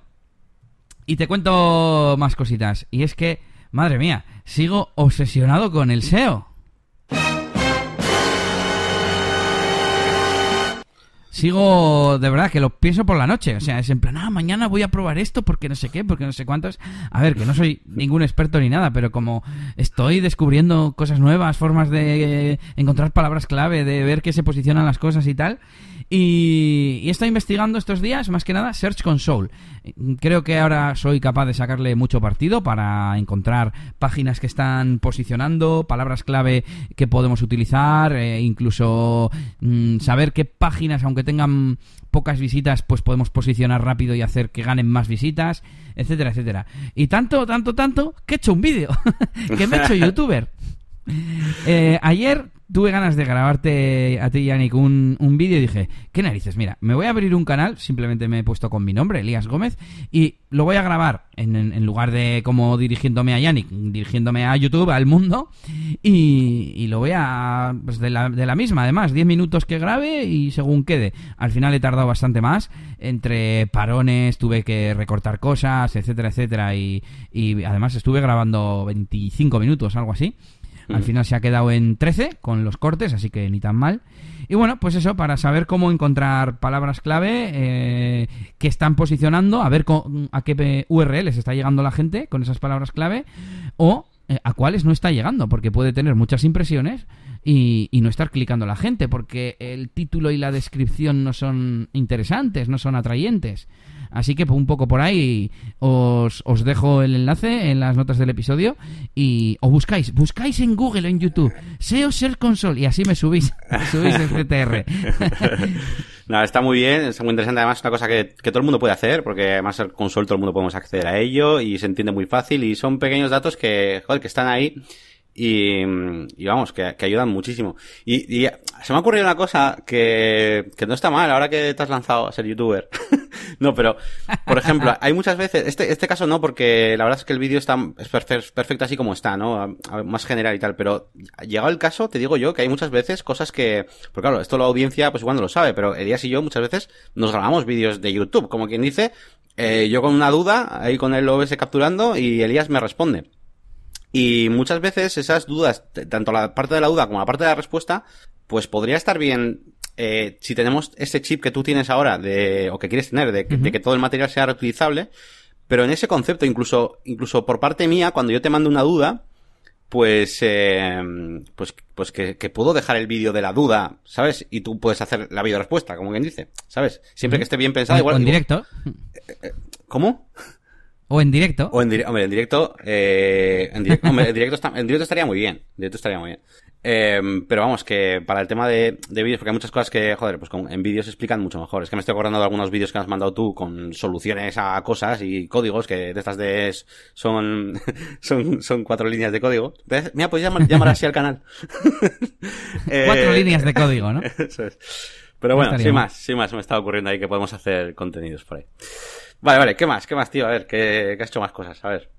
y te cuento más cositas. Y es que, madre mía, sigo obsesionado con el SEO. Sigo, de verdad, que lo pienso por la noche. O sea, es en plan, ah, mañana voy a probar esto porque no sé qué, porque no sé cuántos. A ver, que no soy ningún experto ni nada, pero como estoy descubriendo cosas nuevas, formas de encontrar palabras clave, de ver qué se posicionan las cosas y tal. Y, y he estado investigando estos días, más que nada, Search Console. Creo que ahora soy capaz de sacarle mucho partido para encontrar páginas que están posicionando, palabras clave que podemos utilizar, e incluso mm, saber qué páginas, aunque tengan pocas visitas, pues podemos posicionar rápido y hacer que ganen más visitas, etcétera, etcétera. Y tanto, tanto, tanto, que he hecho un vídeo, que me he hecho youtuber. Eh, ayer tuve ganas de grabarte a ti, Yannick, un, un vídeo y dije, ¿qué narices? Mira, me voy a abrir un canal, simplemente me he puesto con mi nombre, Elías Gómez, y lo voy a grabar en, en, lugar de como dirigiéndome a Yannick, dirigiéndome a YouTube, al mundo, y, y lo voy a... Pues de la, de la misma, además, 10 minutos que grabe y según quede. Al final he tardado bastante más, entre parones, tuve que recortar cosas, etcétera, etcétera, y, y además estuve grabando 25 minutos, algo así. Al final se ha quedado en 13 con los cortes, así que ni tan mal. Y bueno, pues eso, para saber cómo encontrar palabras clave eh, que están posicionando, a ver a qué URLs está llegando la gente con esas palabras clave o eh, a cuáles no está llegando, porque puede tener muchas impresiones y, y, no estar clicando la gente, porque el título y la descripción no son interesantes, no son atrayentes. Así que un poco por ahí os, os dejo el enlace en las notas del episodio y o buscáis, buscáis en Google o en YouTube SEO Ser Console y así me subís, me subís el CTR. no, está muy bien, está muy interesante. Además, es una cosa que, que todo el mundo puede hacer, porque además el console todo el mundo podemos acceder a ello y se entiende muy fácil y son pequeños datos que, joder, que están ahí y, y vamos, que, que, ayudan muchísimo. Y, y, se me ha ocurrido una cosa que, que no está mal ahora que te has lanzado a ser youtuber. no, pero, por ejemplo, hay muchas veces, este, este caso no, porque la verdad es que el vídeo está, es perfecto así como está, ¿no? Más general y tal, pero llegado el caso, te digo yo que hay muchas veces cosas que, porque claro, esto la audiencia pues igual no lo sabe, pero Elías y yo muchas veces nos grabamos vídeos de YouTube, como quien dice, eh, yo con una duda, ahí con el OBS capturando y Elías me responde. Y muchas veces esas dudas, tanto la parte de la duda como la parte de la respuesta, pues podría estar bien eh, si tenemos ese chip que tú tienes ahora de, o que quieres tener, de, uh -huh. de, que todo el material sea reutilizable, pero en ese concepto, incluso, incluso por parte mía, cuando yo te mando una duda, pues, eh, pues, pues que, que, puedo dejar el vídeo de la duda, ¿sabes? Y tú puedes hacer la video respuesta, como quien dice, ¿sabes? Siempre que esté bien pensado, igual. En directo. Eh, ¿Cómo? O en directo. O en, di hombre, en directo, eh, en, directo, hombre, en directo, está, en directo estaría muy bien. En directo estaría muy bien. Eh, pero vamos, que para el tema de, de vídeos, porque hay muchas cosas que, joder, pues con, en vídeos se explican mucho mejor. Es que me estoy acordando de algunos vídeos que has mandado tú con soluciones a cosas y códigos que de estas de son, son, son cuatro líneas de código. Mira, pues llamar, llamar así al canal. eh, cuatro líneas de código, ¿no? Eso es. Pero bueno, sin más, sin más, me está ocurriendo ahí que podemos hacer contenidos por ahí. Vale, vale, ¿qué más? ¿Qué más, tío? A ver, que has hecho más cosas, a ver.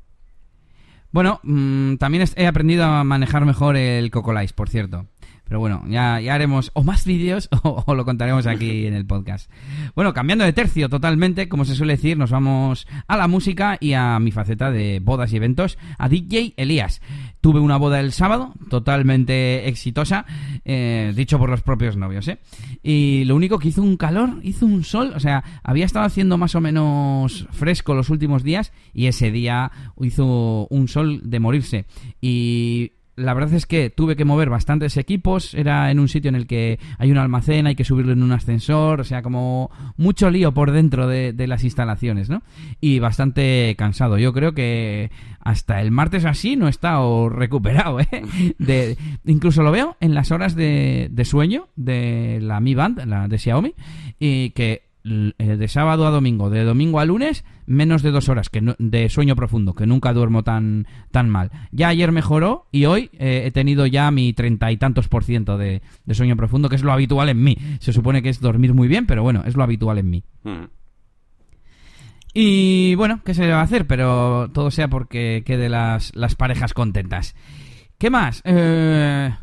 Bueno, mmm, también he aprendido a manejar mejor el Cocolice, por cierto. Pero bueno, ya, ya haremos o más vídeos o, lo contaremos aquí en el podcast. Bueno, cambiando de tercio totalmente, como se suele decir, nos vamos a la música y a mi faceta de bodas y eventos, a DJ Elías. Tuve una boda el sábado, totalmente exitosa, eh, dicho por los propios novios, ¿eh? Y lo único que hizo un calor, hizo un sol, o sea, había estado haciendo más o menos fresco los últimos días y ese día hizo un sol de morirse. Y la verdad es que tuve que mover bastantes equipos, era en un sitio en el que hay un almacén, hay que subirlo en un ascensor, o sea, como mucho lío por dentro de, las instalaciones, ¿no? Y bastante cansado. Yo creo que hasta el martes así no he estado recuperado, ¿eh? Incluso lo veo en las horas de, de sueño de la Mi Band, la de Xiaomi, y que de sábado a domingo, de domingo a lunes, menos de dos horas que no, de sueño profundo, que nunca duermo tan, tan mal. Ya ayer mejoró y hoy eh, he tenido ya mi treinta y tantos por ciento de, de, sueño profundo, que es lo habitual en mí. Se supone que es dormir muy bien, pero bueno, es lo habitual en mí. Mm. Y bueno, ¿qué se le va a hacer? Pero todo sea porque quede las, las parejas contentas. ¿Qué más? Eh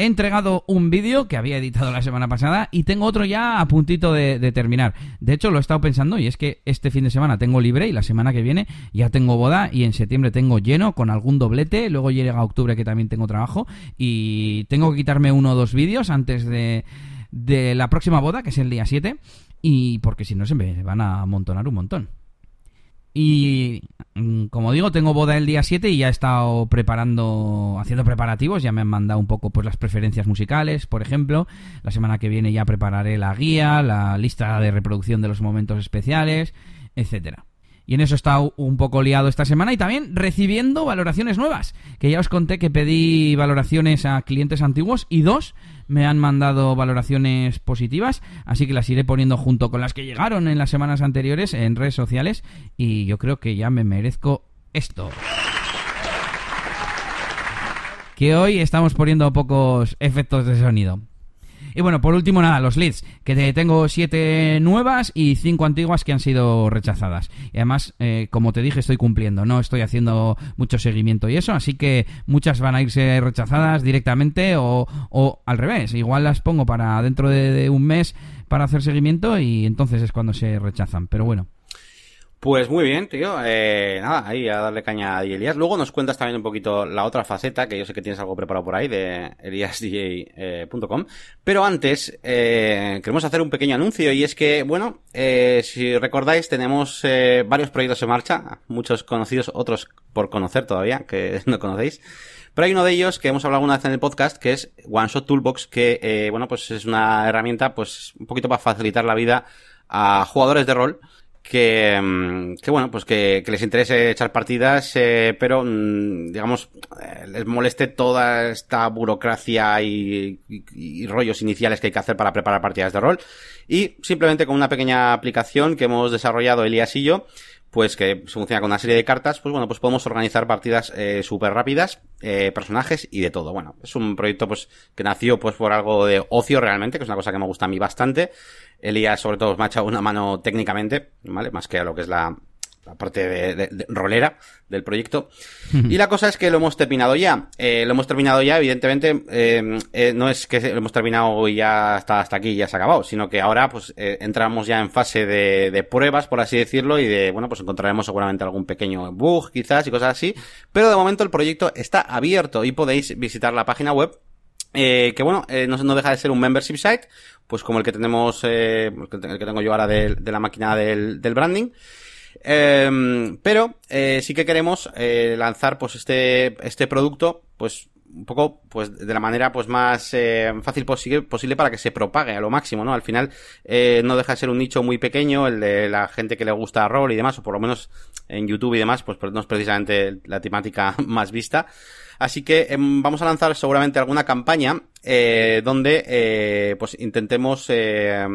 he entregado un vídeo que había editado la semana pasada y tengo otro ya a puntito de, terminar. De hecho, lo he estado pensando y es que este fin de semana tengo libre y la semana que viene ya tengo boda y en septiembre tengo lleno con algún doblete. Luego llega octubre que también tengo trabajo y tengo que quitarme uno o dos vídeos antes de de la próxima boda, que es el día 7, y porque si no se me van a amontonar un montón. Y mm, como digo, tengo boda el día 7 y ya he estado preparando, haciendo preparativos, ya me han mandado un poco pues las preferencias musicales, por ejemplo. La semana que viene ya prepararé la guía, la lista de reproducción de los momentos especiales, etcétera. Y en eso he estado un poco liado esta semana y también recibiendo valoraciones nuevas. Que ya os conté que pedí valoraciones a clientes antiguos y dos me han mandado valoraciones positivas. Así que las iré poniendo junto con las que llegaron en las semanas anteriores en redes sociales. Y yo creo que ya me merezco esto que hoy estamos poniendo pocos efectos de sonido. Y bueno, por último, nada, los leads, que tengo siete nuevas y cinco antiguas que han sido rechazadas. Y además, eh, como te dije, estoy cumpliendo, no estoy haciendo mucho seguimiento y eso, así que muchas van a irse rechazadas directamente o, o al revés. Igual las pongo para dentro de un mes para hacer seguimiento y entonces es cuando se rechazan. Pero bueno. Pues muy bien, tío. Eh, nada, ahí a darle caña a Elías. Luego nos cuentas también un poquito la otra faceta, que yo sé que tienes algo preparado por ahí, de eliasdj.com. Pero antes, eh, queremos hacer un pequeño anuncio y es que, bueno, eh, si recordáis, tenemos eh, varios proyectos en marcha, muchos conocidos, otros por conocer todavía, que no conocéis. Pero hay uno de ellos que hemos hablado alguna vez en el podcast, que es One Shot Toolbox, que, eh, bueno, pues es una herramienta, pues, un poquito para facilitar la vida a jugadores de rol que, mm, que bueno, pues que, que, les interese echar partidas, eh, pero mm, digamos, eh, les moleste toda esta burocracia y, y, y, rollos iniciales que hay que hacer para preparar partidas de rol. Y simplemente con una pequeña aplicación que hemos desarrollado Elías y yo, pues que funciona con una serie de cartas, pues bueno, pues podemos organizar partidas eh, súper rápidas, eh, personajes y de todo. Bueno, es un proyecto pues que nació pues por algo de ocio realmente, que es una cosa que me gusta a mí bastante. Elías sobre todo me ha echado una mano técnicamente, ¿vale? Más que a lo que es la, la parte de, de, de, rolera del proyecto. y la cosa es que lo hemos terminado ya. Eh, lo hemos terminado ya, evidentemente, eh, eh, no es que lo hemos terminado y ya hasta, hasta aquí ya se ha acabado, sino que ahora pues entramos ya en fase de, de, pruebas, por así decirlo, y de, bueno, pues encontraremos seguramente algún pequeño bug quizás y cosas así. Pero de momento el proyecto está abierto y podéis visitar la página web eh, que bueno, eh, no, no, deja de ser un membership site, pues como el que tenemos, eh, el que tengo yo ahora de, de la máquina del, del branding. Eh, pero eh, sí que queremos eh, lanzar pues este este producto pues un poco pues de la manera pues más eh, fácil posible, posible para que se propague a lo máximo no al final eh, no deja de ser un nicho muy pequeño el de la gente que le gusta rol y demás o por lo menos en YouTube y demás pues no es precisamente la temática más vista. Así que eh, vamos a lanzar seguramente alguna campaña eh, donde pues intentemos eh,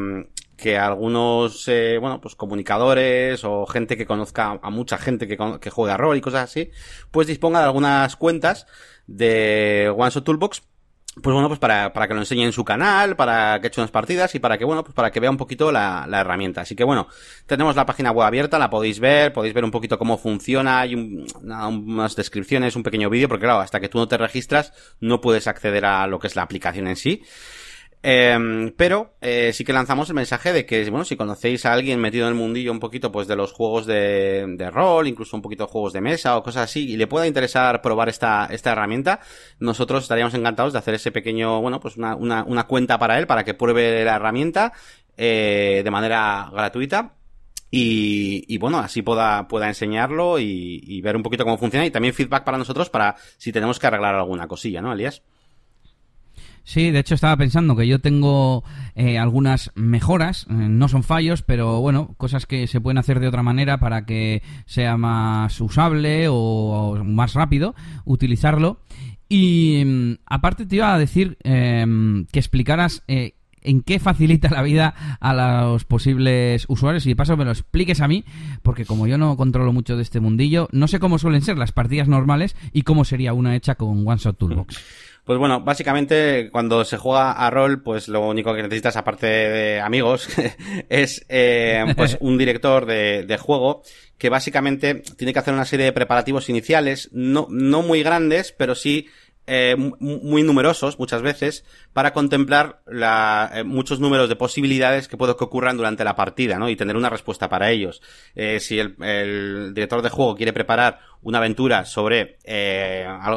que algunos, eh, bueno, pues comunicadores o gente que conozca a mucha gente que, que juega rol y cosas así, pues disponga de algunas cuentas de One Shot Toolbox pues bueno, pues para, para que lo enseñe en su canal, para que eche unas partidas y para que, bueno, pues para que vea un poquito la, la herramienta. Así que bueno, tenemos la página web abierta, la podéis ver, podéis ver un poquito cómo funciona, hay un, unas descripciones, un pequeño vídeo, porque claro, hasta que tú no te registras, no puedes acceder a lo que es la aplicación en sí. Eh, pero eh, sí que lanzamos el mensaje de que, bueno, si conocéis a alguien metido en el mundillo un poquito, pues de los juegos de, de rol, incluso un poquito de juegos de mesa o cosas así, y le pueda interesar probar esta, esta herramienta, nosotros estaríamos encantados de hacer ese pequeño, bueno, pues una, una, una cuenta para él, para que pruebe la herramienta eh, de manera gratuita. Y, y, bueno, así pueda, pueda enseñarlo y, y ver un poquito cómo funciona y también feedback para nosotros para si tenemos que arreglar alguna cosilla, ¿no, Elías? Sí, de hecho estaba pensando que yo tengo eh, algunas mejoras, eh, no son fallos, pero bueno, cosas que se pueden hacer de otra manera para que sea más usable o, más rápido utilizarlo. Y mm, aparte te iba a decir eh, que explicaras eh, en qué facilita la vida a los posibles usuarios y de paso me lo expliques a mí, porque como yo no controlo mucho de este mundillo, no sé cómo suelen ser las partidas normales y cómo sería una hecha con One Shot Toolbox. Pues bueno, básicamente cuando se juega a rol, pues lo único que necesitas, aparte de amigos, es eh, pues un director de, de, juego que básicamente tiene que hacer una serie de preparativos iniciales, no, no muy grandes, pero sí eh, muy numerosos muchas veces para contemplar la, eh, muchos números de posibilidades que puede que ocurran durante la partida, ¿no? Y tener una respuesta para ellos. Eh, si el, director de juego quiere preparar una aventura sobre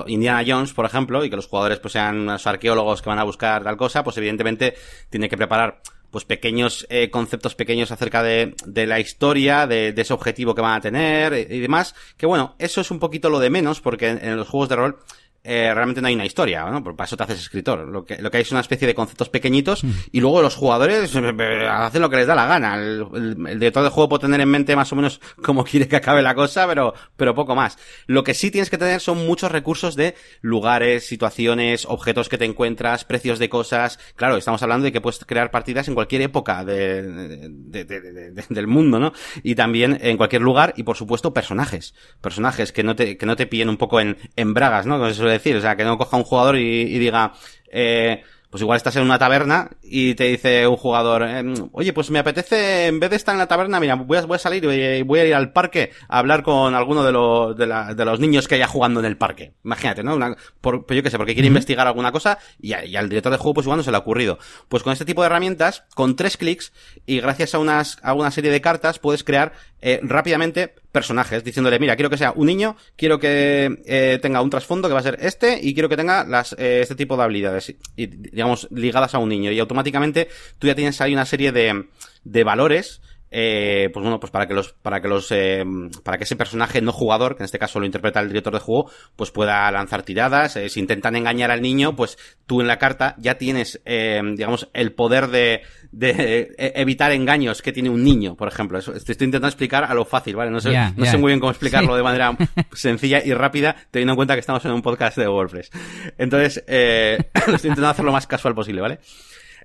Indiana Jones, por ejemplo, y que los jugadores pues sean arqueólogos que van a buscar tal cosa, pues evidentemente tiene que preparar pues pequeños conceptos pequeños acerca de, de la historia, de, ese objetivo que van a tener y, demás, que bueno, eso es un poquito lo de menos porque en los juegos de rol eh, realmente no hay una historia, ¿no? Por eso te haces escritor. Lo que, lo que hay es una especie de conceptos pequeñitos mm. y luego los jugadores eh, eh, hacen lo que les da la gana. El, el, el, director de juego puede tener en mente más o menos cómo quiere que acabe la cosa, pero, pero poco más. Lo que sí tienes que tener son muchos recursos de lugares, situaciones, objetos que te encuentras, precios de cosas. Claro, estamos hablando de que puedes crear partidas en cualquier época de, de, de, del mundo, ¿no? Y también en cualquier lugar y por supuesto personajes. Personajes que no te, que no te pillen un poco en, en bragas, ¿no? Eso decir, o sea, que no coja un jugador y, y diga, eh, pues igual estás en una taberna y te dice un jugador, eh, oye, pues me apetece, en vez de estar en la taberna, mira, voy a, voy a salir y voy a ir al parque a hablar con alguno de, los de, la, de los niños que haya jugando en el parque. Imagínate, ¿no? Una, por, pues yo qué sé, porque quiere investigar alguna cosa y, y, al director de juego pues igual no se le ha ocurrido. Pues con este tipo de herramientas, con tres clics y gracias a, unas, a una serie de cartas puedes crear eh, rápidamente personajes, diciéndole, mira, quiero que sea un niño, quiero que eh, tenga un trasfondo que va a ser este, y quiero que tenga las, eh, este tipo de habilidades, y, digamos, ligadas a un niño. Y automáticamente tú ya tienes ahí una serie de, de valores eh, pues bueno, pues para que los, para que los, eh, para que ese personaje no jugador, que en este caso lo interpreta el director de juego, pues pueda lanzar tiradas. Eh, si intentan engañar al niño, pues tú en la carta ya tienes, eh, digamos, el poder de, de evitar engaños que tiene un niño, por ejemplo. Eso, te estoy intentando explicar a lo fácil, ¿vale? No sé, yeah, no yeah. sé muy bien cómo explicarlo de manera sencilla y rápida, teniendo en cuenta que estamos en un podcast de WordPress. Entonces, eh, estoy intentando hacer lo más casual posible, ¿vale?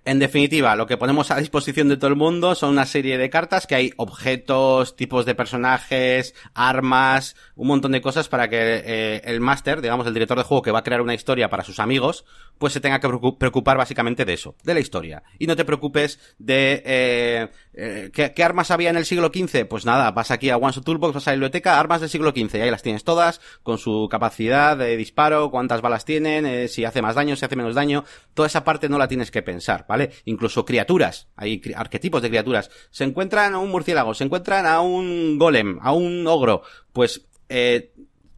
En definitiva, lo que ponemos a disposición de todo el mundo son una serie de cartas que hay objetos, tipos de personajes, armas, un montón de cosas para que eh, el máster, digamos el director de juego que va a crear una historia para sus amigos, pues se tenga que preocupar básicamente de eso, de la historia. Y no te preocupes de eh, eh, ¿qué, ¿qué, armas había en el siglo XV. Pues nada, vas aquí a One Toolbox, vas a la biblioteca, armas del siglo XV, y ahí las tienes todas, con su capacidad de disparo, cuántas balas tienen, eh, si hace más daño, si hace menos daño, toda esa parte no la tienes que pensar, ¿vale? Incluso criaturas, hay arquetipos de criaturas. Se encuentran a un murciélago, se encuentran a un golem, a un ogro, pues eh,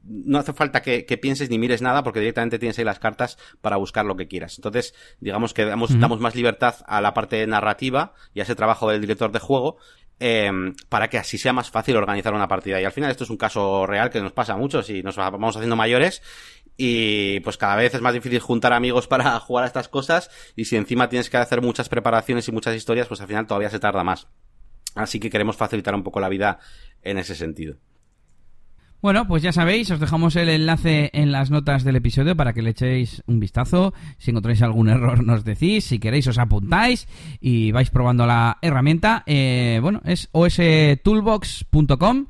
no hace falta que, que, pienses ni mires nada porque directamente tienes ahí las cartas para buscar lo que quieras. Entonces, digamos que damos, uh -huh. damos más libertad a la parte narrativa y a ese trabajo del director de juego eh, para que así sea más fácil organizar una partida. Y al final esto es un caso real que nos pasa a muchos y nos vamos haciendo mayores y pues cada vez es más difícil juntar amigos para jugar a estas cosas y si encima tienes que hacer muchas preparaciones y muchas historias, pues al final todavía se tarda más. Así que queremos facilitar un poco la vida en ese sentido. Bueno, pues ya sabéis, os dejamos el enlace en las notas del episodio para que le echéis un vistazo. Si encontráis algún error nos decís, si queréis os apuntáis y vais probando la herramienta. Eh, bueno, es ostoolbox.com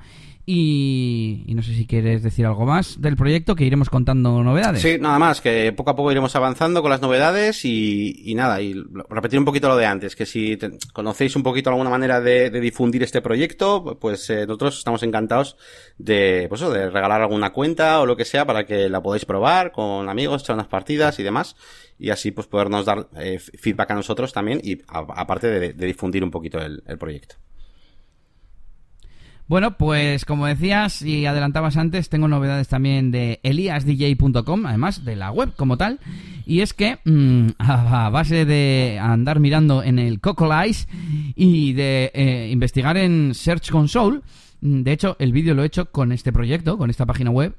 y, no sé si quieres decir algo más del proyecto, que iremos contando novedades. Sí, nada más, que poco a poco iremos avanzando con las novedades y, nada, y repetir un poquito lo de antes, que si te, conocéis un poquito alguna manera de, difundir este proyecto, pues eh, nosotros estamos encantados de, pues de regalar alguna cuenta o lo que sea para que la podáis probar con amigos, echar unas partidas y demás y así pues podernos dar eh, feedback a nosotros también y aparte de, difundir un poquito el proyecto. Bueno, pues como decías y adelantabas antes, tengo novedades también de eliasdj.com, además de la web como tal. Y es que mmm, a base de andar mirando en el Cocolice y de eh, investigar en Search Console, mm, de hecho el vídeo lo he hecho con este proyecto, con esta página web,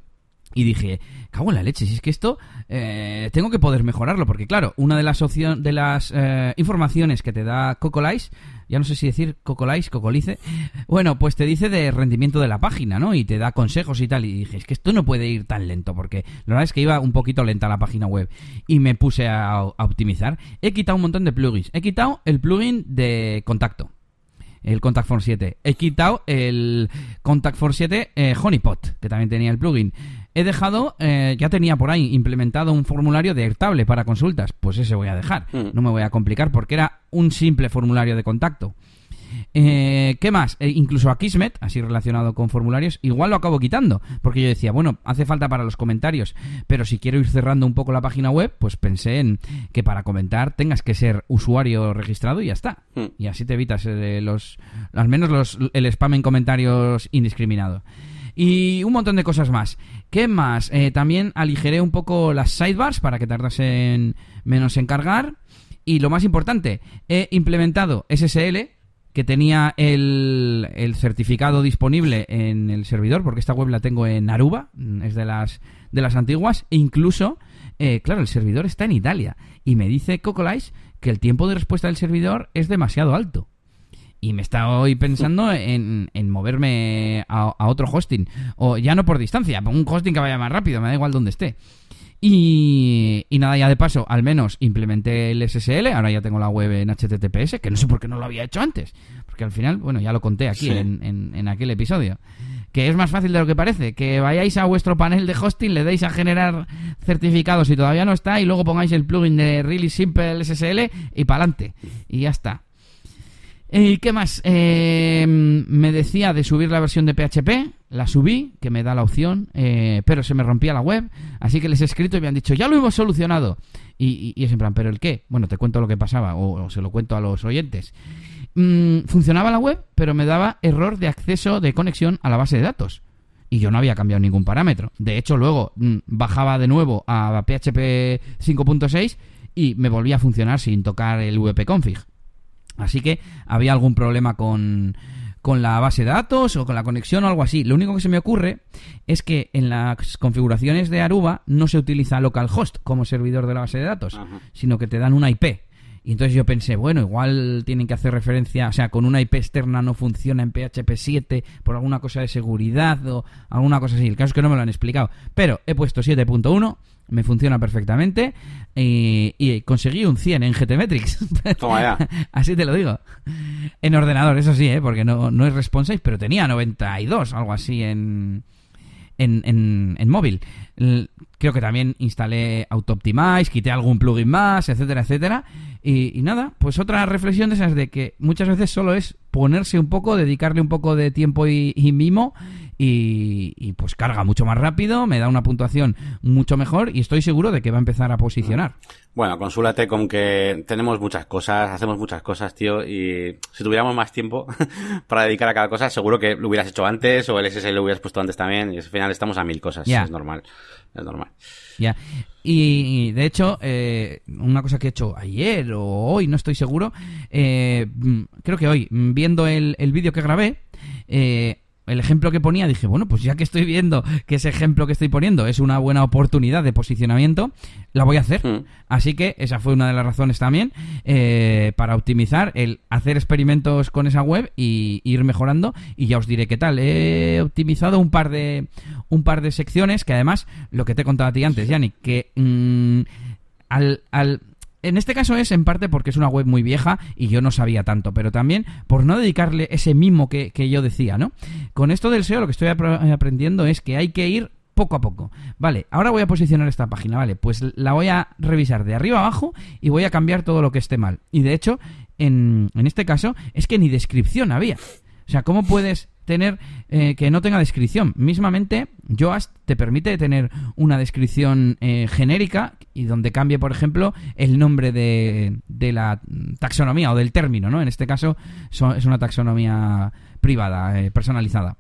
y dije, cago en la leche, si es que esto eh, tengo que poder mejorarlo, porque claro, una de las opción, de las eh, informaciones que te da Cocolice, ya no sé si decir Cocolice, Cocolice, bueno, pues te dice de rendimiento de la página, ¿no? Y te da consejos y tal, y dije, es que esto no puede ir tan lento, porque la verdad es que iba un poquito lenta la página web, y me puse a, optimizar. He quitado un montón de plugins, he quitado el plugin de contacto, el Contact Form 7. He quitado el Contact Form 7 eh, Honeypot, que también tenía el plugin. He dejado, eh, ya tenía por ahí implementado un formulario de Airtable para consultas. Pues ese voy a dejar. Mm. No me voy a complicar porque era un simple formulario de contacto. Eh, ¿Qué más? Eh, incluso a Kismet, así relacionado con formularios, igual lo acabo quitando. Porque yo decía, bueno, hace falta para los comentarios. Pero si quiero ir cerrando un poco la página web, pues pensé en que para comentar tengas que ser usuario registrado y ya está. Hmm. Y así te evitas eh, los, al menos los, el spam en comentarios indiscriminado y un montón de cosas más. ¿Qué más? también aligeré un poco las sidebars para que tardasen menos en cargar. Y lo más importante, he implementado SSL, que tenía el, el, certificado disponible en el servidor, porque esta web la tengo en Aruba, es de las, de las antiguas, e incluso, eh, claro, el servidor está en Italia, y me dice Cocolice que el tiempo de respuesta del servidor es demasiado alto. Y me está hoy pensando en, en moverme a, a, otro hosting, o ya no por distancia, un hosting que vaya más rápido, me da igual donde esté. Y, nada, ya de paso, al menos implementé el SSL, ahora ya tengo la web en HTTPS, que no sé por qué no lo había hecho antes, porque al final, bueno, ya lo conté aquí en, en, aquel episodio, que es más fácil de lo que parece, que vayáis a vuestro panel de hosting, le deis a generar certificados si todavía no está, y luego pongáis el plugin de Really Simple SSL y para adelante, y ya está. ¿Y qué más? Eh, me decía de subir la versión de PHP, la subí, que me da la opción, eh, pero se me rompía la web, así que les he escrito y me han dicho, ya lo hemos solucionado. Y, es en plan, ¿pero el qué? Bueno, te cuento lo que pasaba, o, se lo cuento a los oyentes. Mm, funcionaba la web, pero me daba error de acceso de conexión a la base de datos. Y yo no había cambiado ningún parámetro. De hecho, luego mm, bajaba de nuevo a PHP 5.6 y me volvía a funcionar sin tocar el vpconfig. Así que había algún problema con, con la base de datos o con la conexión o algo así. Lo único que se me ocurre es que en las configuraciones de Aruba no se utiliza localhost como servidor de la base de datos, sino que te dan una IP. Y entonces yo pensé, bueno, igual tienen que hacer referencia, o sea, con una IP externa no funciona en PHP 7 por alguna cosa de seguridad o alguna cosa así. El caso es que no me lo han explicado. Pero he puesto 7.1 me funciona perfectamente y, conseguí un 100 en GTmetrix. Toma ya. Así te lo digo. En ordenador, eso sí, ¿eh? porque no, no es responsive, pero tenía 92, algo así en, en, en, móvil. Creo que también instalé AutoOptimize, quité algún plugin más, etcétera, etcétera. Y, nada, pues otra reflexión de esas de que muchas veces solo es ponerse un poco, dedicarle un poco de tiempo y, y mimo y, pues carga mucho más rápido, me da una puntuación mucho mejor y estoy seguro de que va a empezar a posicionar. Bueno, consúlate con que tenemos muchas cosas, hacemos muchas cosas, tío, y si tuviéramos más tiempo para dedicar a cada cosa, seguro que lo hubieras hecho antes o el SSL lo hubieras puesto antes también y al final estamos a mil cosas, es normal, es normal. Ya. Y, de hecho, eh, una cosa que he hecho ayer o hoy, no estoy seguro, eh, mm, creo que hoy, viendo el, el vídeo que grabé, eh, el ejemplo que ponía, dije, bueno, pues ya que estoy viendo que ese ejemplo que estoy poniendo es una buena oportunidad de posicionamiento, la voy a hacer. Hmm. Así que esa fue una de las razones también eh, para optimizar el hacer experimentos con esa web y ir mejorando. Y ya os diré qué tal. He optimizado un par de un par de secciones que además, lo que te he contado a ti antes, Yannick, que mm, al, al en este caso es en parte porque es una web muy vieja y yo no sabía tanto, pero también por no dedicarle ese mimo que, yo decía, ¿no? Con esto del SEO lo que estoy aprendiendo es que hay que ir poco a poco. Vale, ahora voy a posicionar esta página, vale, pues la voy a revisar de arriba abajo y voy a cambiar todo lo que esté mal. Y de hecho, en, en este caso, es que ni descripción había. O sea, ¿cómo puedes tener eh, que no tenga descripción. Mismamente, Yoast te permite tener una descripción eh, genérica y donde cambie, por ejemplo, el nombre de, de, la taxonomía o del término, ¿no? En este caso es una taxonomía privada, eh, personalizada.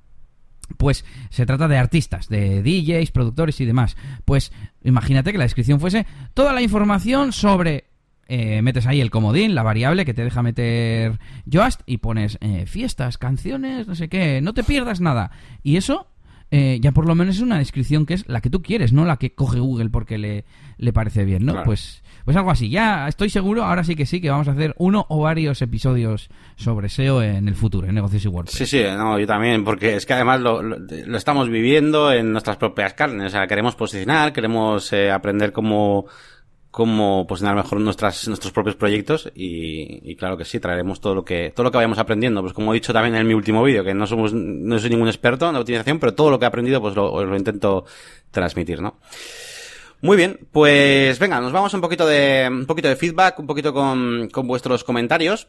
Pues se trata de artistas, de DJs, productores y demás. Pues imagínate que la descripción fuese toda la información sobre eh, metes ahí el comodín, la variable que te deja meter Yoast y pones eh, fiestas, canciones, no sé qué, no te pierdas nada. Y eso eh, ya por lo menos es una descripción que es la que tú quieres, no la que coge Google porque le, le parece bien, ¿no? Pues, pues algo así. Ya estoy seguro, ahora sí que sí, que vamos a hacer uno o varios episodios sobre SEO en el futuro, en negocios y WordPress. Sí, sí, no, yo también, porque es que además lo, lo, estamos viviendo en nuestras propias carnes. O sea, queremos posicionar, queremos aprender cómo cómo posicionar mejor nuestras, nuestros propios proyectos y, claro que sí, traeremos todo lo que, todo lo que vayamos aprendiendo. Pues como he dicho también en mi último vídeo, que no somos, no soy ningún experto en la utilización, pero todo lo que he aprendido pues lo, lo intento transmitir, ¿no? Muy bien, pues venga, nos vamos un poquito de, un poquito de feedback, un poquito con, con vuestros comentarios.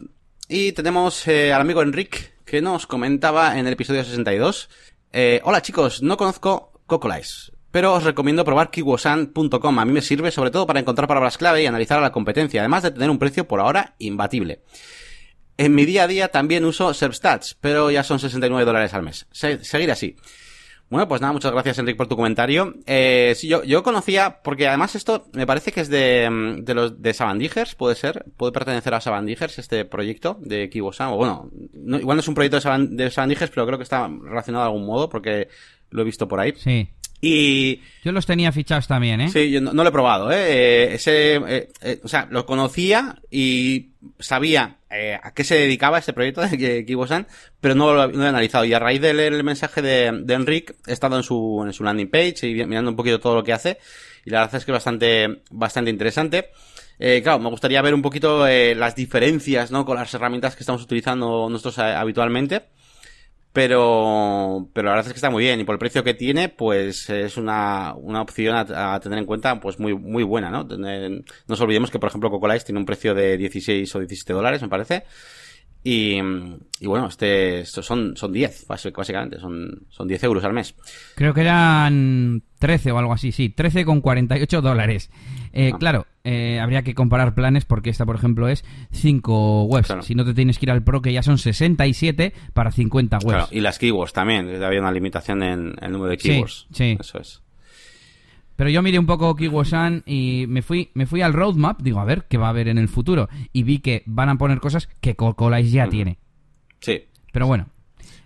Y tenemos eh, al amigo Enric, que nos comentaba en el episodio 62. Eh, Hola chicos, no conozco Cocolize, pero os recomiendo probar kiwosan.com. A mí me sirve sobre todo para encontrar palabras clave y analizar la competencia, además de tener un precio por ahora imbatible. En mi día a día también uso SerpStats, pero ya son 69 dólares al mes. seguir así. Bueno, pues nada, muchas gracias Enrique por tu comentario. Eh, sí, yo, yo conocía, porque además esto me parece que es de, de los de Savandijers, puede ser, puede pertenecer a Savandijers este proyecto de Kiwosan, o bueno, igual no es un proyecto de, Saban, de Savandijers, pero creo que está relacionado de algún modo, porque lo he visto por ahí. Sí. Y... Yo los tenía fichados también, ¿eh? Sí, yo no, lo he probado, ¿eh? eh ese, eh, eh, o sea, lo conocía y sabía eh, a qué se dedicaba este proyecto de Kibosan, pero no lo, no he analizado. Y a raíz de leer el mensaje de, de Enric, he estado en su, en su landing page y mirando un poquito todo lo que hace. Y la verdad es que es bastante, bastante interesante. Eh, claro, me gustaría ver un poquito eh, las diferencias, ¿no? Con las herramientas que estamos utilizando nosotros habitualmente. Pero, pero la verdad es que está muy bien y por el precio que tiene, pues es una, una opción a, tener en cuenta, pues muy, muy buena, ¿no? no nos olvidemos que, por ejemplo, Cocolice tiene un precio de 16 o 17 dólares, me parece. Y, y bueno, este, son, son 10, básicamente, son, son 10 euros al mes. Creo que eran 13 o algo así, sí, 13 con 48 dólares. Eh, ah. Claro, eh, habría que comparar planes porque esta, por ejemplo, es 5 webs. Si no te tienes que ir al Pro, que ya son 67 para 50 webs. Claro, y las keywords también, había una limitación en el número de keywords. Sí, sí. Eso es. Pero yo miré un poco Kiwosan y me fui, me fui al roadmap, digo, a ver qué va a haber en el futuro. Y vi que van a poner cosas que Cocolais ya tiene. Sí. Pero bueno.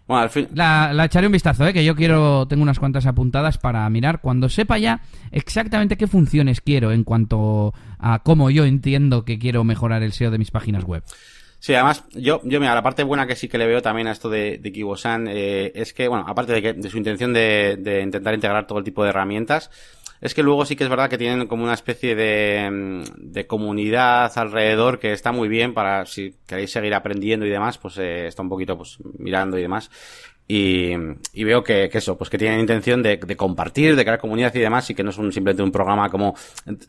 Bueno, al fin... la, la, echaré un vistazo, ¿eh? que yo quiero, tengo unas cuantas apuntadas para mirar cuando sepa ya exactamente qué funciones quiero en cuanto a cómo yo entiendo que quiero mejorar el SEO de mis páginas web. Sí, además, yo, yo mira, la parte buena que sí que le veo también a esto de, de Kiwosan eh, es que, bueno, aparte de, que, de su intención de, de intentar integrar todo el tipo de herramientas, es que luego sí que es verdad que tienen como una especie de, mm, de comunidad alrededor que está muy bien para si queréis seguir aprendiendo y demás, pues eh, está un poquito pues mirando y demás. Y, y veo que, que, eso, pues que tienen intención de, de, compartir, de crear comunidad y demás, y que no es un, simplemente un programa como,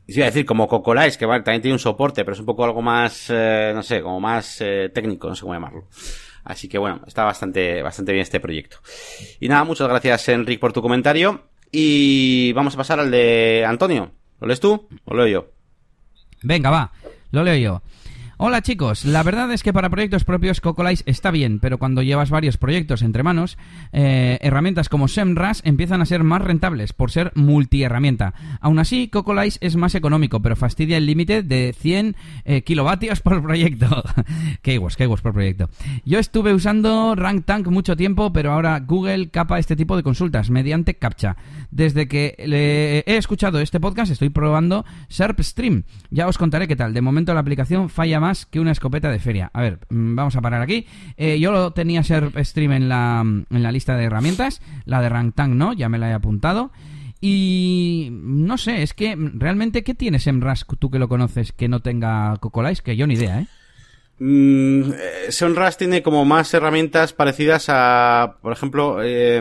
iba a decir, como Cocolice, que vale, también tiene un soporte, pero es un poco algo más, eh, no sé, como más eh, técnico, no sé cómo llamarlo. Así que bueno, está bastante, bastante bien este proyecto. Y nada, muchas gracias Enric por tu comentario. Y vamos a pasar al de Antonio. ¿Lo lees tú o lo leo yo? Venga, va. Lo leo yo. Hola chicos, la verdad es que para proyectos propios Cocolice está bien, pero cuando llevas varios proyectos entre manos, eh, herramientas como SEMrush empiezan a ser más rentables por ser multiherramienta. Aún así, Cocolice es más económico, pero fastidia el límite de 100 eh, kilovatios por proyecto. Keywords, keywords por proyecto. Yo estuve usando RankTank mucho tiempo, pero ahora Google capa este tipo de consultas mediante CAPTCHA. Desde que he escuchado este podcast estoy probando SerpStream. Ya os contaré qué tal. De momento la aplicación falla más que una escopeta de feria. A ver, mm, vamos a parar aquí. Eh, yo lo tenía ser stream en la, en la lista de herramientas. La de Rangtang no, ya me la he apuntado. Y no sé, es que realmente, ¿qué tienes en Rask tú que lo conoces que no tenga Cocolice? Que yo ni idea, ¿eh? Mm, eh tiene como más herramientas parecidas a, por ejemplo, eh,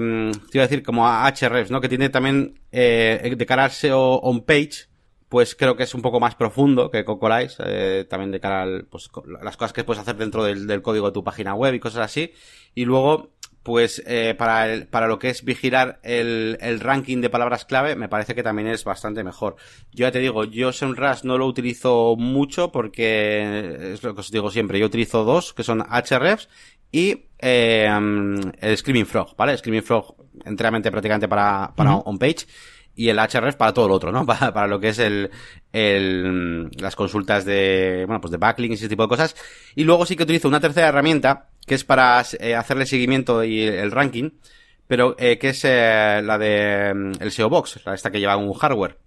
te iba a decir como a Hrefs, ¿no? Que tiene también eh, de cara a SEO on page, pues creo que es un poco más profundo que Cocolize, eh, también de cara a pues, las cosas que puedes hacer dentro del, código de tu página web y cosas así. Y luego, pues eh, para, para lo que es vigilar el, el, ranking de palabras clave, me parece que también es bastante mejor. Yo ya te digo, yo SEMrush no lo utilizo mucho porque es lo que os digo siempre, yo utilizo dos, que son Hrefs y eh, el Screaming Frog, ¿vale? Screaming Frog enteramente prácticamente para, para on-page y el HRF para todo lo otro, ¿no? Para, para lo que es el, el, las consultas de, bueno, pues de backlinks y ese tipo de cosas. Y luego sí que utilizo una tercera herramienta, que es para eh, hacerle seguimiento y el ranking, pero eh, que es eh, la de mm, el SEO Box, esta que lleva un hardware.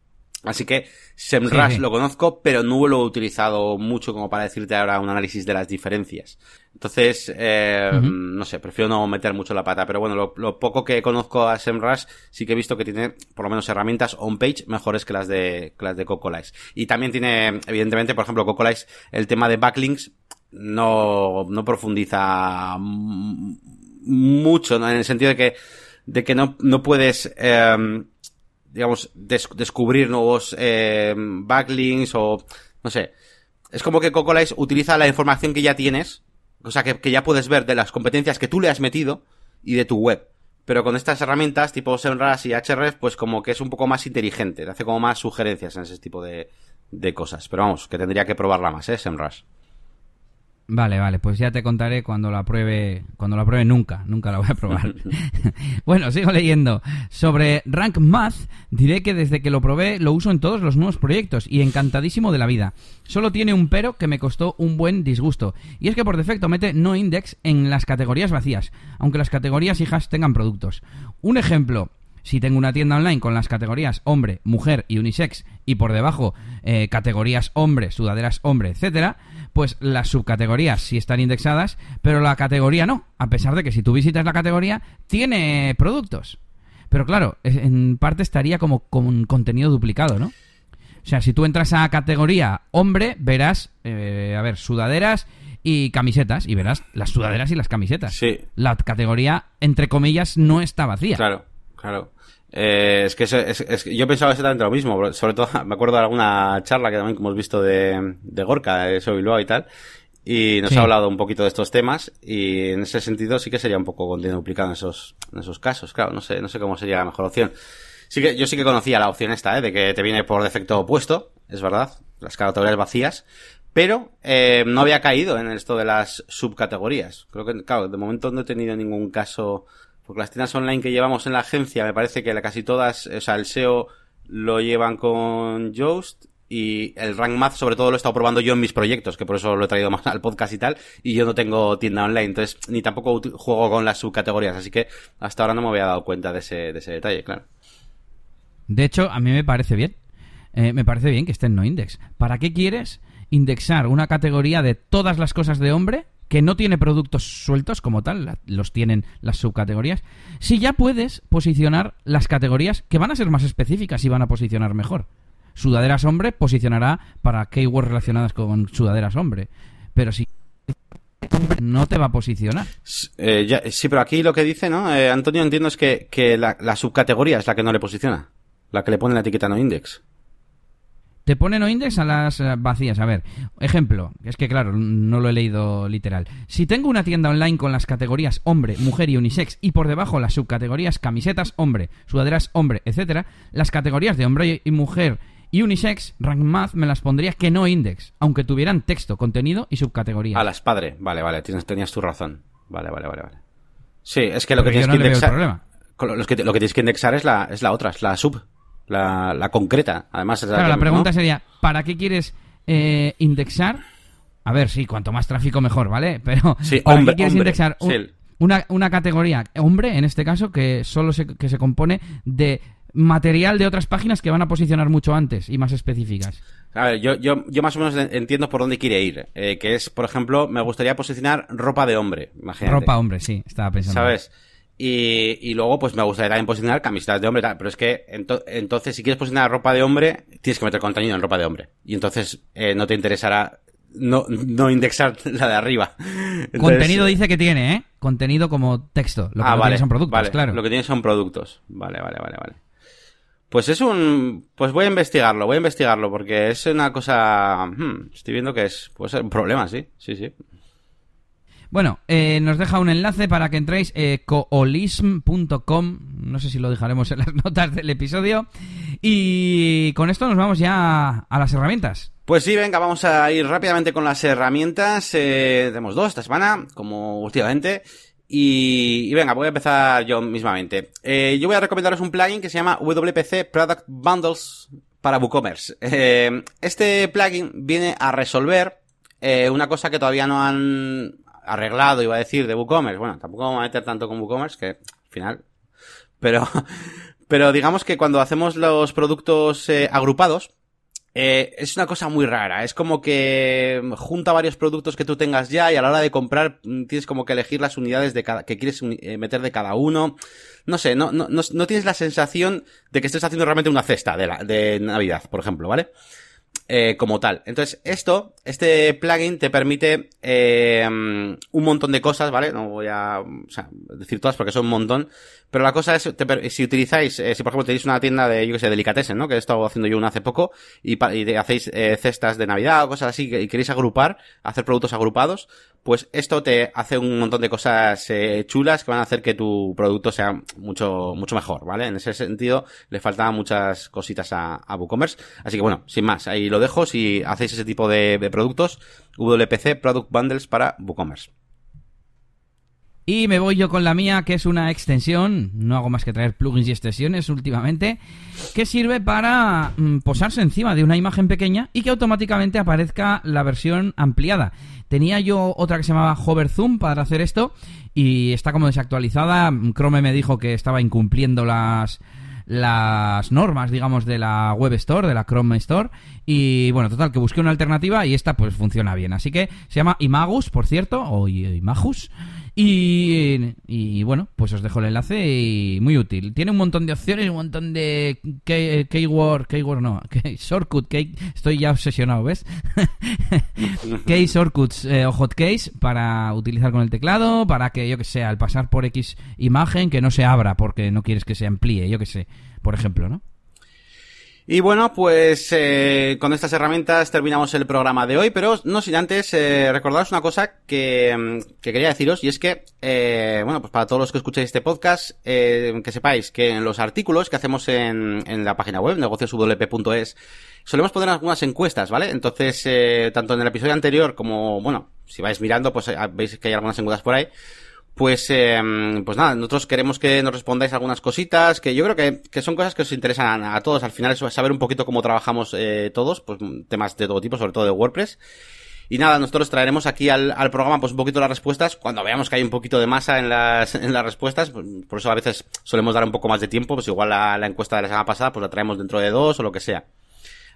Así que SEMrush lo conozco, pero no lo he utilizado mucho como para decirte ahora un análisis de las diferencias. Entonces, eh, no sé, prefiero no meter mucho la pata. Pero bueno, lo, poco que conozco a SEMrush sí que he visto que tiene por lo menos herramientas on-page mejores que las de, que las de Cocolice. Y también tiene, evidentemente, por ejemplo, Cocolice, el tema de backlinks no, no profundiza mucho, ¿no? En el sentido de que, de que no, no puedes, eh, digamos, descubrir nuevos eh, backlinks o, no sé. Es como que Cocolize utiliza la información que ya tienes, O sea, que, que ya puedes ver de las competencias que tú le has metido y de tu web. Pero con estas herramientas tipo SEMrush y Href, pues como que es un poco más inteligente, hace como más sugerencias en ese tipo de, de cosas. Pero vamos, que tendría que probarla más, ¿eh? SEMrush. Vale, vale, pues ya te contaré cuando la pruebe, cuando la pruebe nunca, nunca la voy a probar. bueno, sigo leyendo. Sobre Rank Math, diré que desde que lo probé lo uso en todos los nuevos proyectos y encantadísimo de la vida. Solo tiene un pero que me costó un buen disgusto, y es que por defecto mete no index en las categorías vacías, aunque las categorías hijas tengan productos. Un ejemplo, si tengo una tienda online con las categorías hombre, mujer y unisex y por debajo eh, categorías hombre, sudaderas hombre, etcétera, pues las subcategorías sí están indexadas, pero la categoría no, a pesar de que si tú visitas la categoría tiene productos. Pero claro, en parte estaría como con contenido duplicado, ¿no? O sea, si tú entras a categoría hombre, verás, eh, a ver, sudaderas y camisetas, y verás las sudaderas y las camisetas. Sí. La categoría, entre comillas, no está vacía. Claro, claro. Eh, es que es, es, yo pensaba exactamente lo mismo, sobre todo me acuerdo de alguna charla que también hemos visto de, de Gorka, de Bilbao y tal, y nos Sí. ha hablado un poquito de estos temas, y en ese sentido sí que sería un poco contenido duplicado en esos, en esos casos, claro, no sé, no sé cómo sería la mejor opción. Sí que, yo sí que conocía la opción esta, ¿eh? de que te viene por defecto opuesto, es verdad, las categorías vacías, pero eh, no había caído en esto de las subcategorías. Creo que, claro, de momento no he tenido ningún caso, porque las tiendas online que llevamos en la agencia, me parece que casi todas, o sea, el SEO lo llevan con Yoast y el Rank Math sobre todo lo he estado probando yo en mis proyectos, que por eso lo he traído más al podcast y tal, y yo no tengo tienda online, entonces ni tampoco juego con las subcategorías, así que hasta ahora no me había dado cuenta de ese, de ese detalle, claro. De hecho, a mí me parece bien. Eh, me parece bien que esté en no index. ¿Para qué quieres indexar una categoría de todas las cosas de hombre que no tiene productos sueltos como tal, los tienen las subcategorías, si ya puedes posicionar las categorías que van a ser más específicas y van a posicionar mejor? Sudaderas hombre posicionará para keywords relacionadas con sudaderas hombre, pero si no te va a posicionar. Eh, ya- sí, pero aquí lo que dice, ¿no? Eh, Antonio, entiendo es que, que la subcategoría es la que no le posiciona, la que le pone la etiqueta no index. Te pone no index a las eh, vacías. A ver, ejemplo, es que claro, no lo he leído literal. Si tengo una tienda online con las categorías hombre, mujer y unisex y por debajo las subcategorías camisetas hombre, sudaderas hombre, etcétera, las categorías de hombre y mujer y unisex, Rank Math me las pondría que no index, aunque tuvieran texto, contenido y subcategorías. A las padre, vale, vale, tienes, tenías tu razón. Vale, vale, vale, vale. Sí, es que lo Pero que yo tienes no que indexar. lo- que, lo que tienes que indexar es la, es la otra, es la sub, la, la concreta. Además, es Claro, que- la pregunta ¿no? sería, ¿para qué quieres eh, indexar? A ver, sí, cuanto más tráfico mejor, ¿vale? Pero Sí, ¿para hombre, qué quieres hombre, indexar un- sí. una, una categoría hombre, en este caso, que solo se, que se compone de material de otras páginas que van a posicionar mucho antes y más específicas? A ver, yo, yo, yo más o menos entiendo por dónde quiere ir. eh, que es, por ejemplo, me gustaría posicionar ropa de hombre. Imagínate. Ropa hombre, sí, estaba pensando. ¿Sabes? Y, y luego, pues me gustaría también posicionar camisetas de hombre, tal, pero es que ento- entonces, si quieres posicionar ropa de hombre, tienes que meter contenido en ropa de hombre. Y entonces, eh, no te interesará no, no indexar la de arriba. Entonces, Contenido dice que tiene, ¿eh? Contenido como texto. Lo que ah, no vale, tiene son productos, vale, claro. Lo que tiene son productos. Vale, vale, vale, vale. Pues es un... Pues voy a investigarlo, voy a investigarlo, porque es una cosa... hmm, estoy viendo que es... Puede ser un problema, sí, sí, sí. Bueno, eh, nos deja un enlace para que entréis eh, coolism.com, no sé si lo dejaremos en las notas del episodio. Y con esto nos vamos ya a las herramientas. Pues sí, venga, vamos a ir rápidamente con las herramientas. Eh, tenemos dos esta semana, como últimamente. Y, y venga, voy a empezar yo mismamente. Eh, yo voy a recomendaros un plugin que se llama WPC Product Bundles para WooCommerce. Este plugin viene a resolver una cosa que todavía no han arreglado, iba a decir, de WooCommerce. Bueno, tampoco vamos a meter tanto con WooCommerce, que al final... Pero, pero digamos que cuando hacemos los productos eh, agrupados, eh, es una cosa muy rara. Es como que junta varios productos que tú tengas ya y a la hora de comprar mm, tienes como que elegir las unidades de cada, que quieres eh, meter de cada uno. No sé, no, no, no, no tienes la sensación de que estés haciendo realmente una cesta de, de Navidad, por ejemplo, ¿vale? Eh, como tal. Entonces, esto, este plugin te permite eh, un montón de cosas, ¿vale? No voy a o sea, decir todas porque son un montón. Pero la cosa es, si utilizáis, eh, si por ejemplo tenéis una tienda de, yo que sé, delicatessen, ¿no? Que he estado haciendo yo una hace poco, y, y hacéis eh, cestas de Navidad o cosas así, y queréis agrupar, hacer productos agrupados, pues esto te hace un montón de cosas eh, chulas que van a hacer que tu producto sea mucho, mucho mejor, ¿vale? En ese sentido, le faltaban muchas cositas a, a WooCommerce. Así que bueno, sin más, ahí lo dejo. Si hacéis ese tipo de, de productos, WPC Product Bundles para WooCommerce. Y me voy yo con la mía, que es una extensión, no hago más que traer plugins y extensiones últimamente, que sirve para mm, posarse encima de una imagen pequeña y que automáticamente aparezca la versión ampliada. Tenía yo otra que se llamaba Hover Zoom para hacer esto y está como desactualizada. Chrome me dijo que estaba incumpliendo las las normas, digamos, de la Web Store, de la Chrome Store. Y bueno, total, que busqué una alternativa y esta pues funciona bien. Así que se llama Imagus, por cierto, o Imagus. Y, y, bueno, pues os dejo el enlace y muy útil. Tiene un montón de opciones, un montón de keyword, keyword no, shortcut, key, estoy ya obsesionado, ¿ves? key shortcuts eh, o hotkeys para utilizar con el teclado, para que yo que sé, al pasar por X imagen que no se abra porque no quieres que se amplíe, yo que sé, por ejemplo, ¿no? Y bueno, pues eh, con estas herramientas terminamos el programa de hoy, pero no sin antes eh, recordaros una cosa que, mm, que, quería deciros, y es que, eh, bueno, pues para todos los que escuchéis este podcast, eh, que sepáis que en los artículos que hacemos en, en la página web, negocioswp.es, solemos poner algunas encuestas, ¿vale? Entonces, eh, tanto en el episodio anterior como, bueno, si vais mirando, pues eh, veis que hay algunas encuestas por ahí. Pues, eh, pues nada, nosotros queremos que nos respondáis algunas cositas, que yo creo que, que son cosas que os interesan a, todos. Al final es saber un poquito cómo trabajamos eh, todos, pues temas de todo tipo, sobre todo de WordPress. Y nada, nosotros traeremos aquí al, al, programa pues un poquito las respuestas cuando veamos que hay un poquito de masa en las, en las respuestas. Pues, por eso a veces solemos dar un poco más de tiempo, pues igual la, la encuesta de la semana pasada pues la traemos dentro de dos o lo que sea.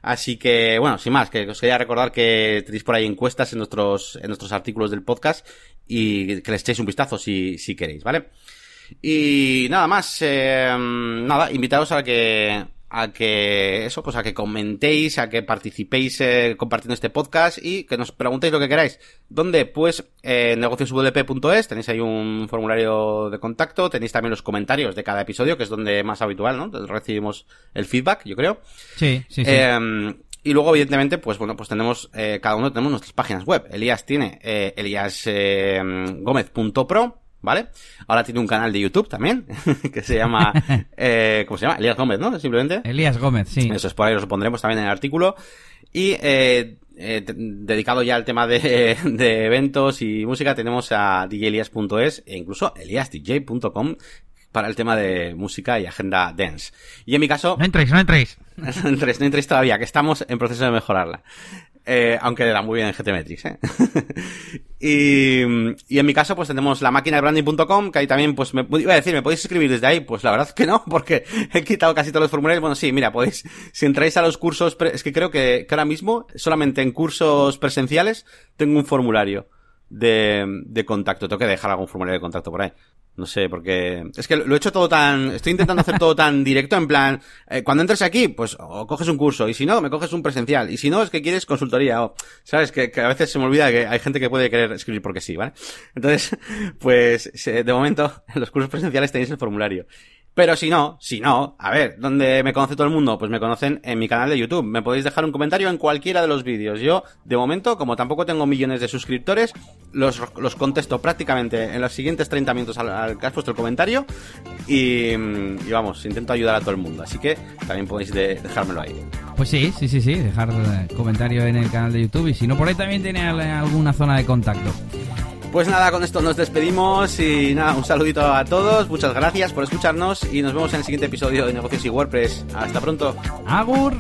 Así que, bueno, sin más, que os quería recordar que tenéis por ahí encuestas en nuestros, en nuestros artículos del podcast y que les echéis un vistazo si, si queréis, ¿vale? Y nada más, eh, nada, invitaros a que, a que eso, pues a que comentéis, a que participéis eh, compartiendo este podcast y que nos preguntéis lo que queráis. ¿Dónde? Pues eh, negocioswp.es, tenéis ahí un formulario de contacto, tenéis también los comentarios de cada episodio, que es donde más habitual, ¿no? Recibimos el feedback, yo creo. Sí, sí, sí. Eh, y luego, evidentemente, pues bueno, pues tenemos, eh, cada uno tenemos nuestras páginas web. Elías tiene eh, eliasgomez.pro, ¿vale? Ahora tiene un canal de YouTube también, que se llama, eh, ¿cómo se llama? Elías Gómez, ¿no? Simplemente. Elías Gómez, sí. Eso es por ahí, lo pondremos también en el artículo. Y, eh, eh, dedicado ya al tema de, de, eventos y música, tenemos a djelias.es e incluso eliasdj.com para el tema de música y agenda dance. Y en mi caso... No entréis, no entréis. no entréis, no entréis todavía, que estamos en proceso de mejorarla. Eh, aunque era muy bien en GTmetrix, ¿eh? y, y, en mi caso, pues tenemos la máquina de branding.com, que ahí también, pues, me iba a decir, ¿me podéis escribir desde ahí? Pues la verdad que no, porque he quitado casi todos los formularios. Bueno, sí, mira, podéis, si entráis a los cursos, es que creo que, que ahora mismo, solamente en cursos presenciales, tengo un formulario de, de contacto. Tengo que dejar algún formulario de contacto por ahí. No sé, porque es que lo he hecho todo tan, estoy intentando hacer todo tan directo en plan, eh, cuando entres aquí, pues coges un curso y si no, me coges un presencial y si no es que quieres consultoría o, sabes, que, que a veces se me olvida que hay gente que puede querer escribir porque sí, ¿vale? Entonces, pues de momento en los cursos presenciales tenéis el formulario. Pero si no, si no, a ver, ¿dónde me conoce todo el mundo? Pues me conocen en mi canal de YouTube. Me podéis dejar un comentario en cualquiera de los vídeos. Yo, de momento, como tampoco tengo millones de suscriptores, los, los contesto prácticamente en los siguientes 30 minutos al, que has puesto el comentario. Y, vamos, intento ayudar a todo el mundo. Así que también podéis de, dejármelo ahí. Pues sí, sí, sí, sí, dejar comentario en el canal de YouTube. Y si no, por ahí también tiene alguna zona de contacto. Pues nada, con esto nos despedimos y nada, un saludito a todos, muchas gracias por escucharnos y nos vemos en el siguiente episodio de Negocios y WordPress. Hasta pronto. Agur.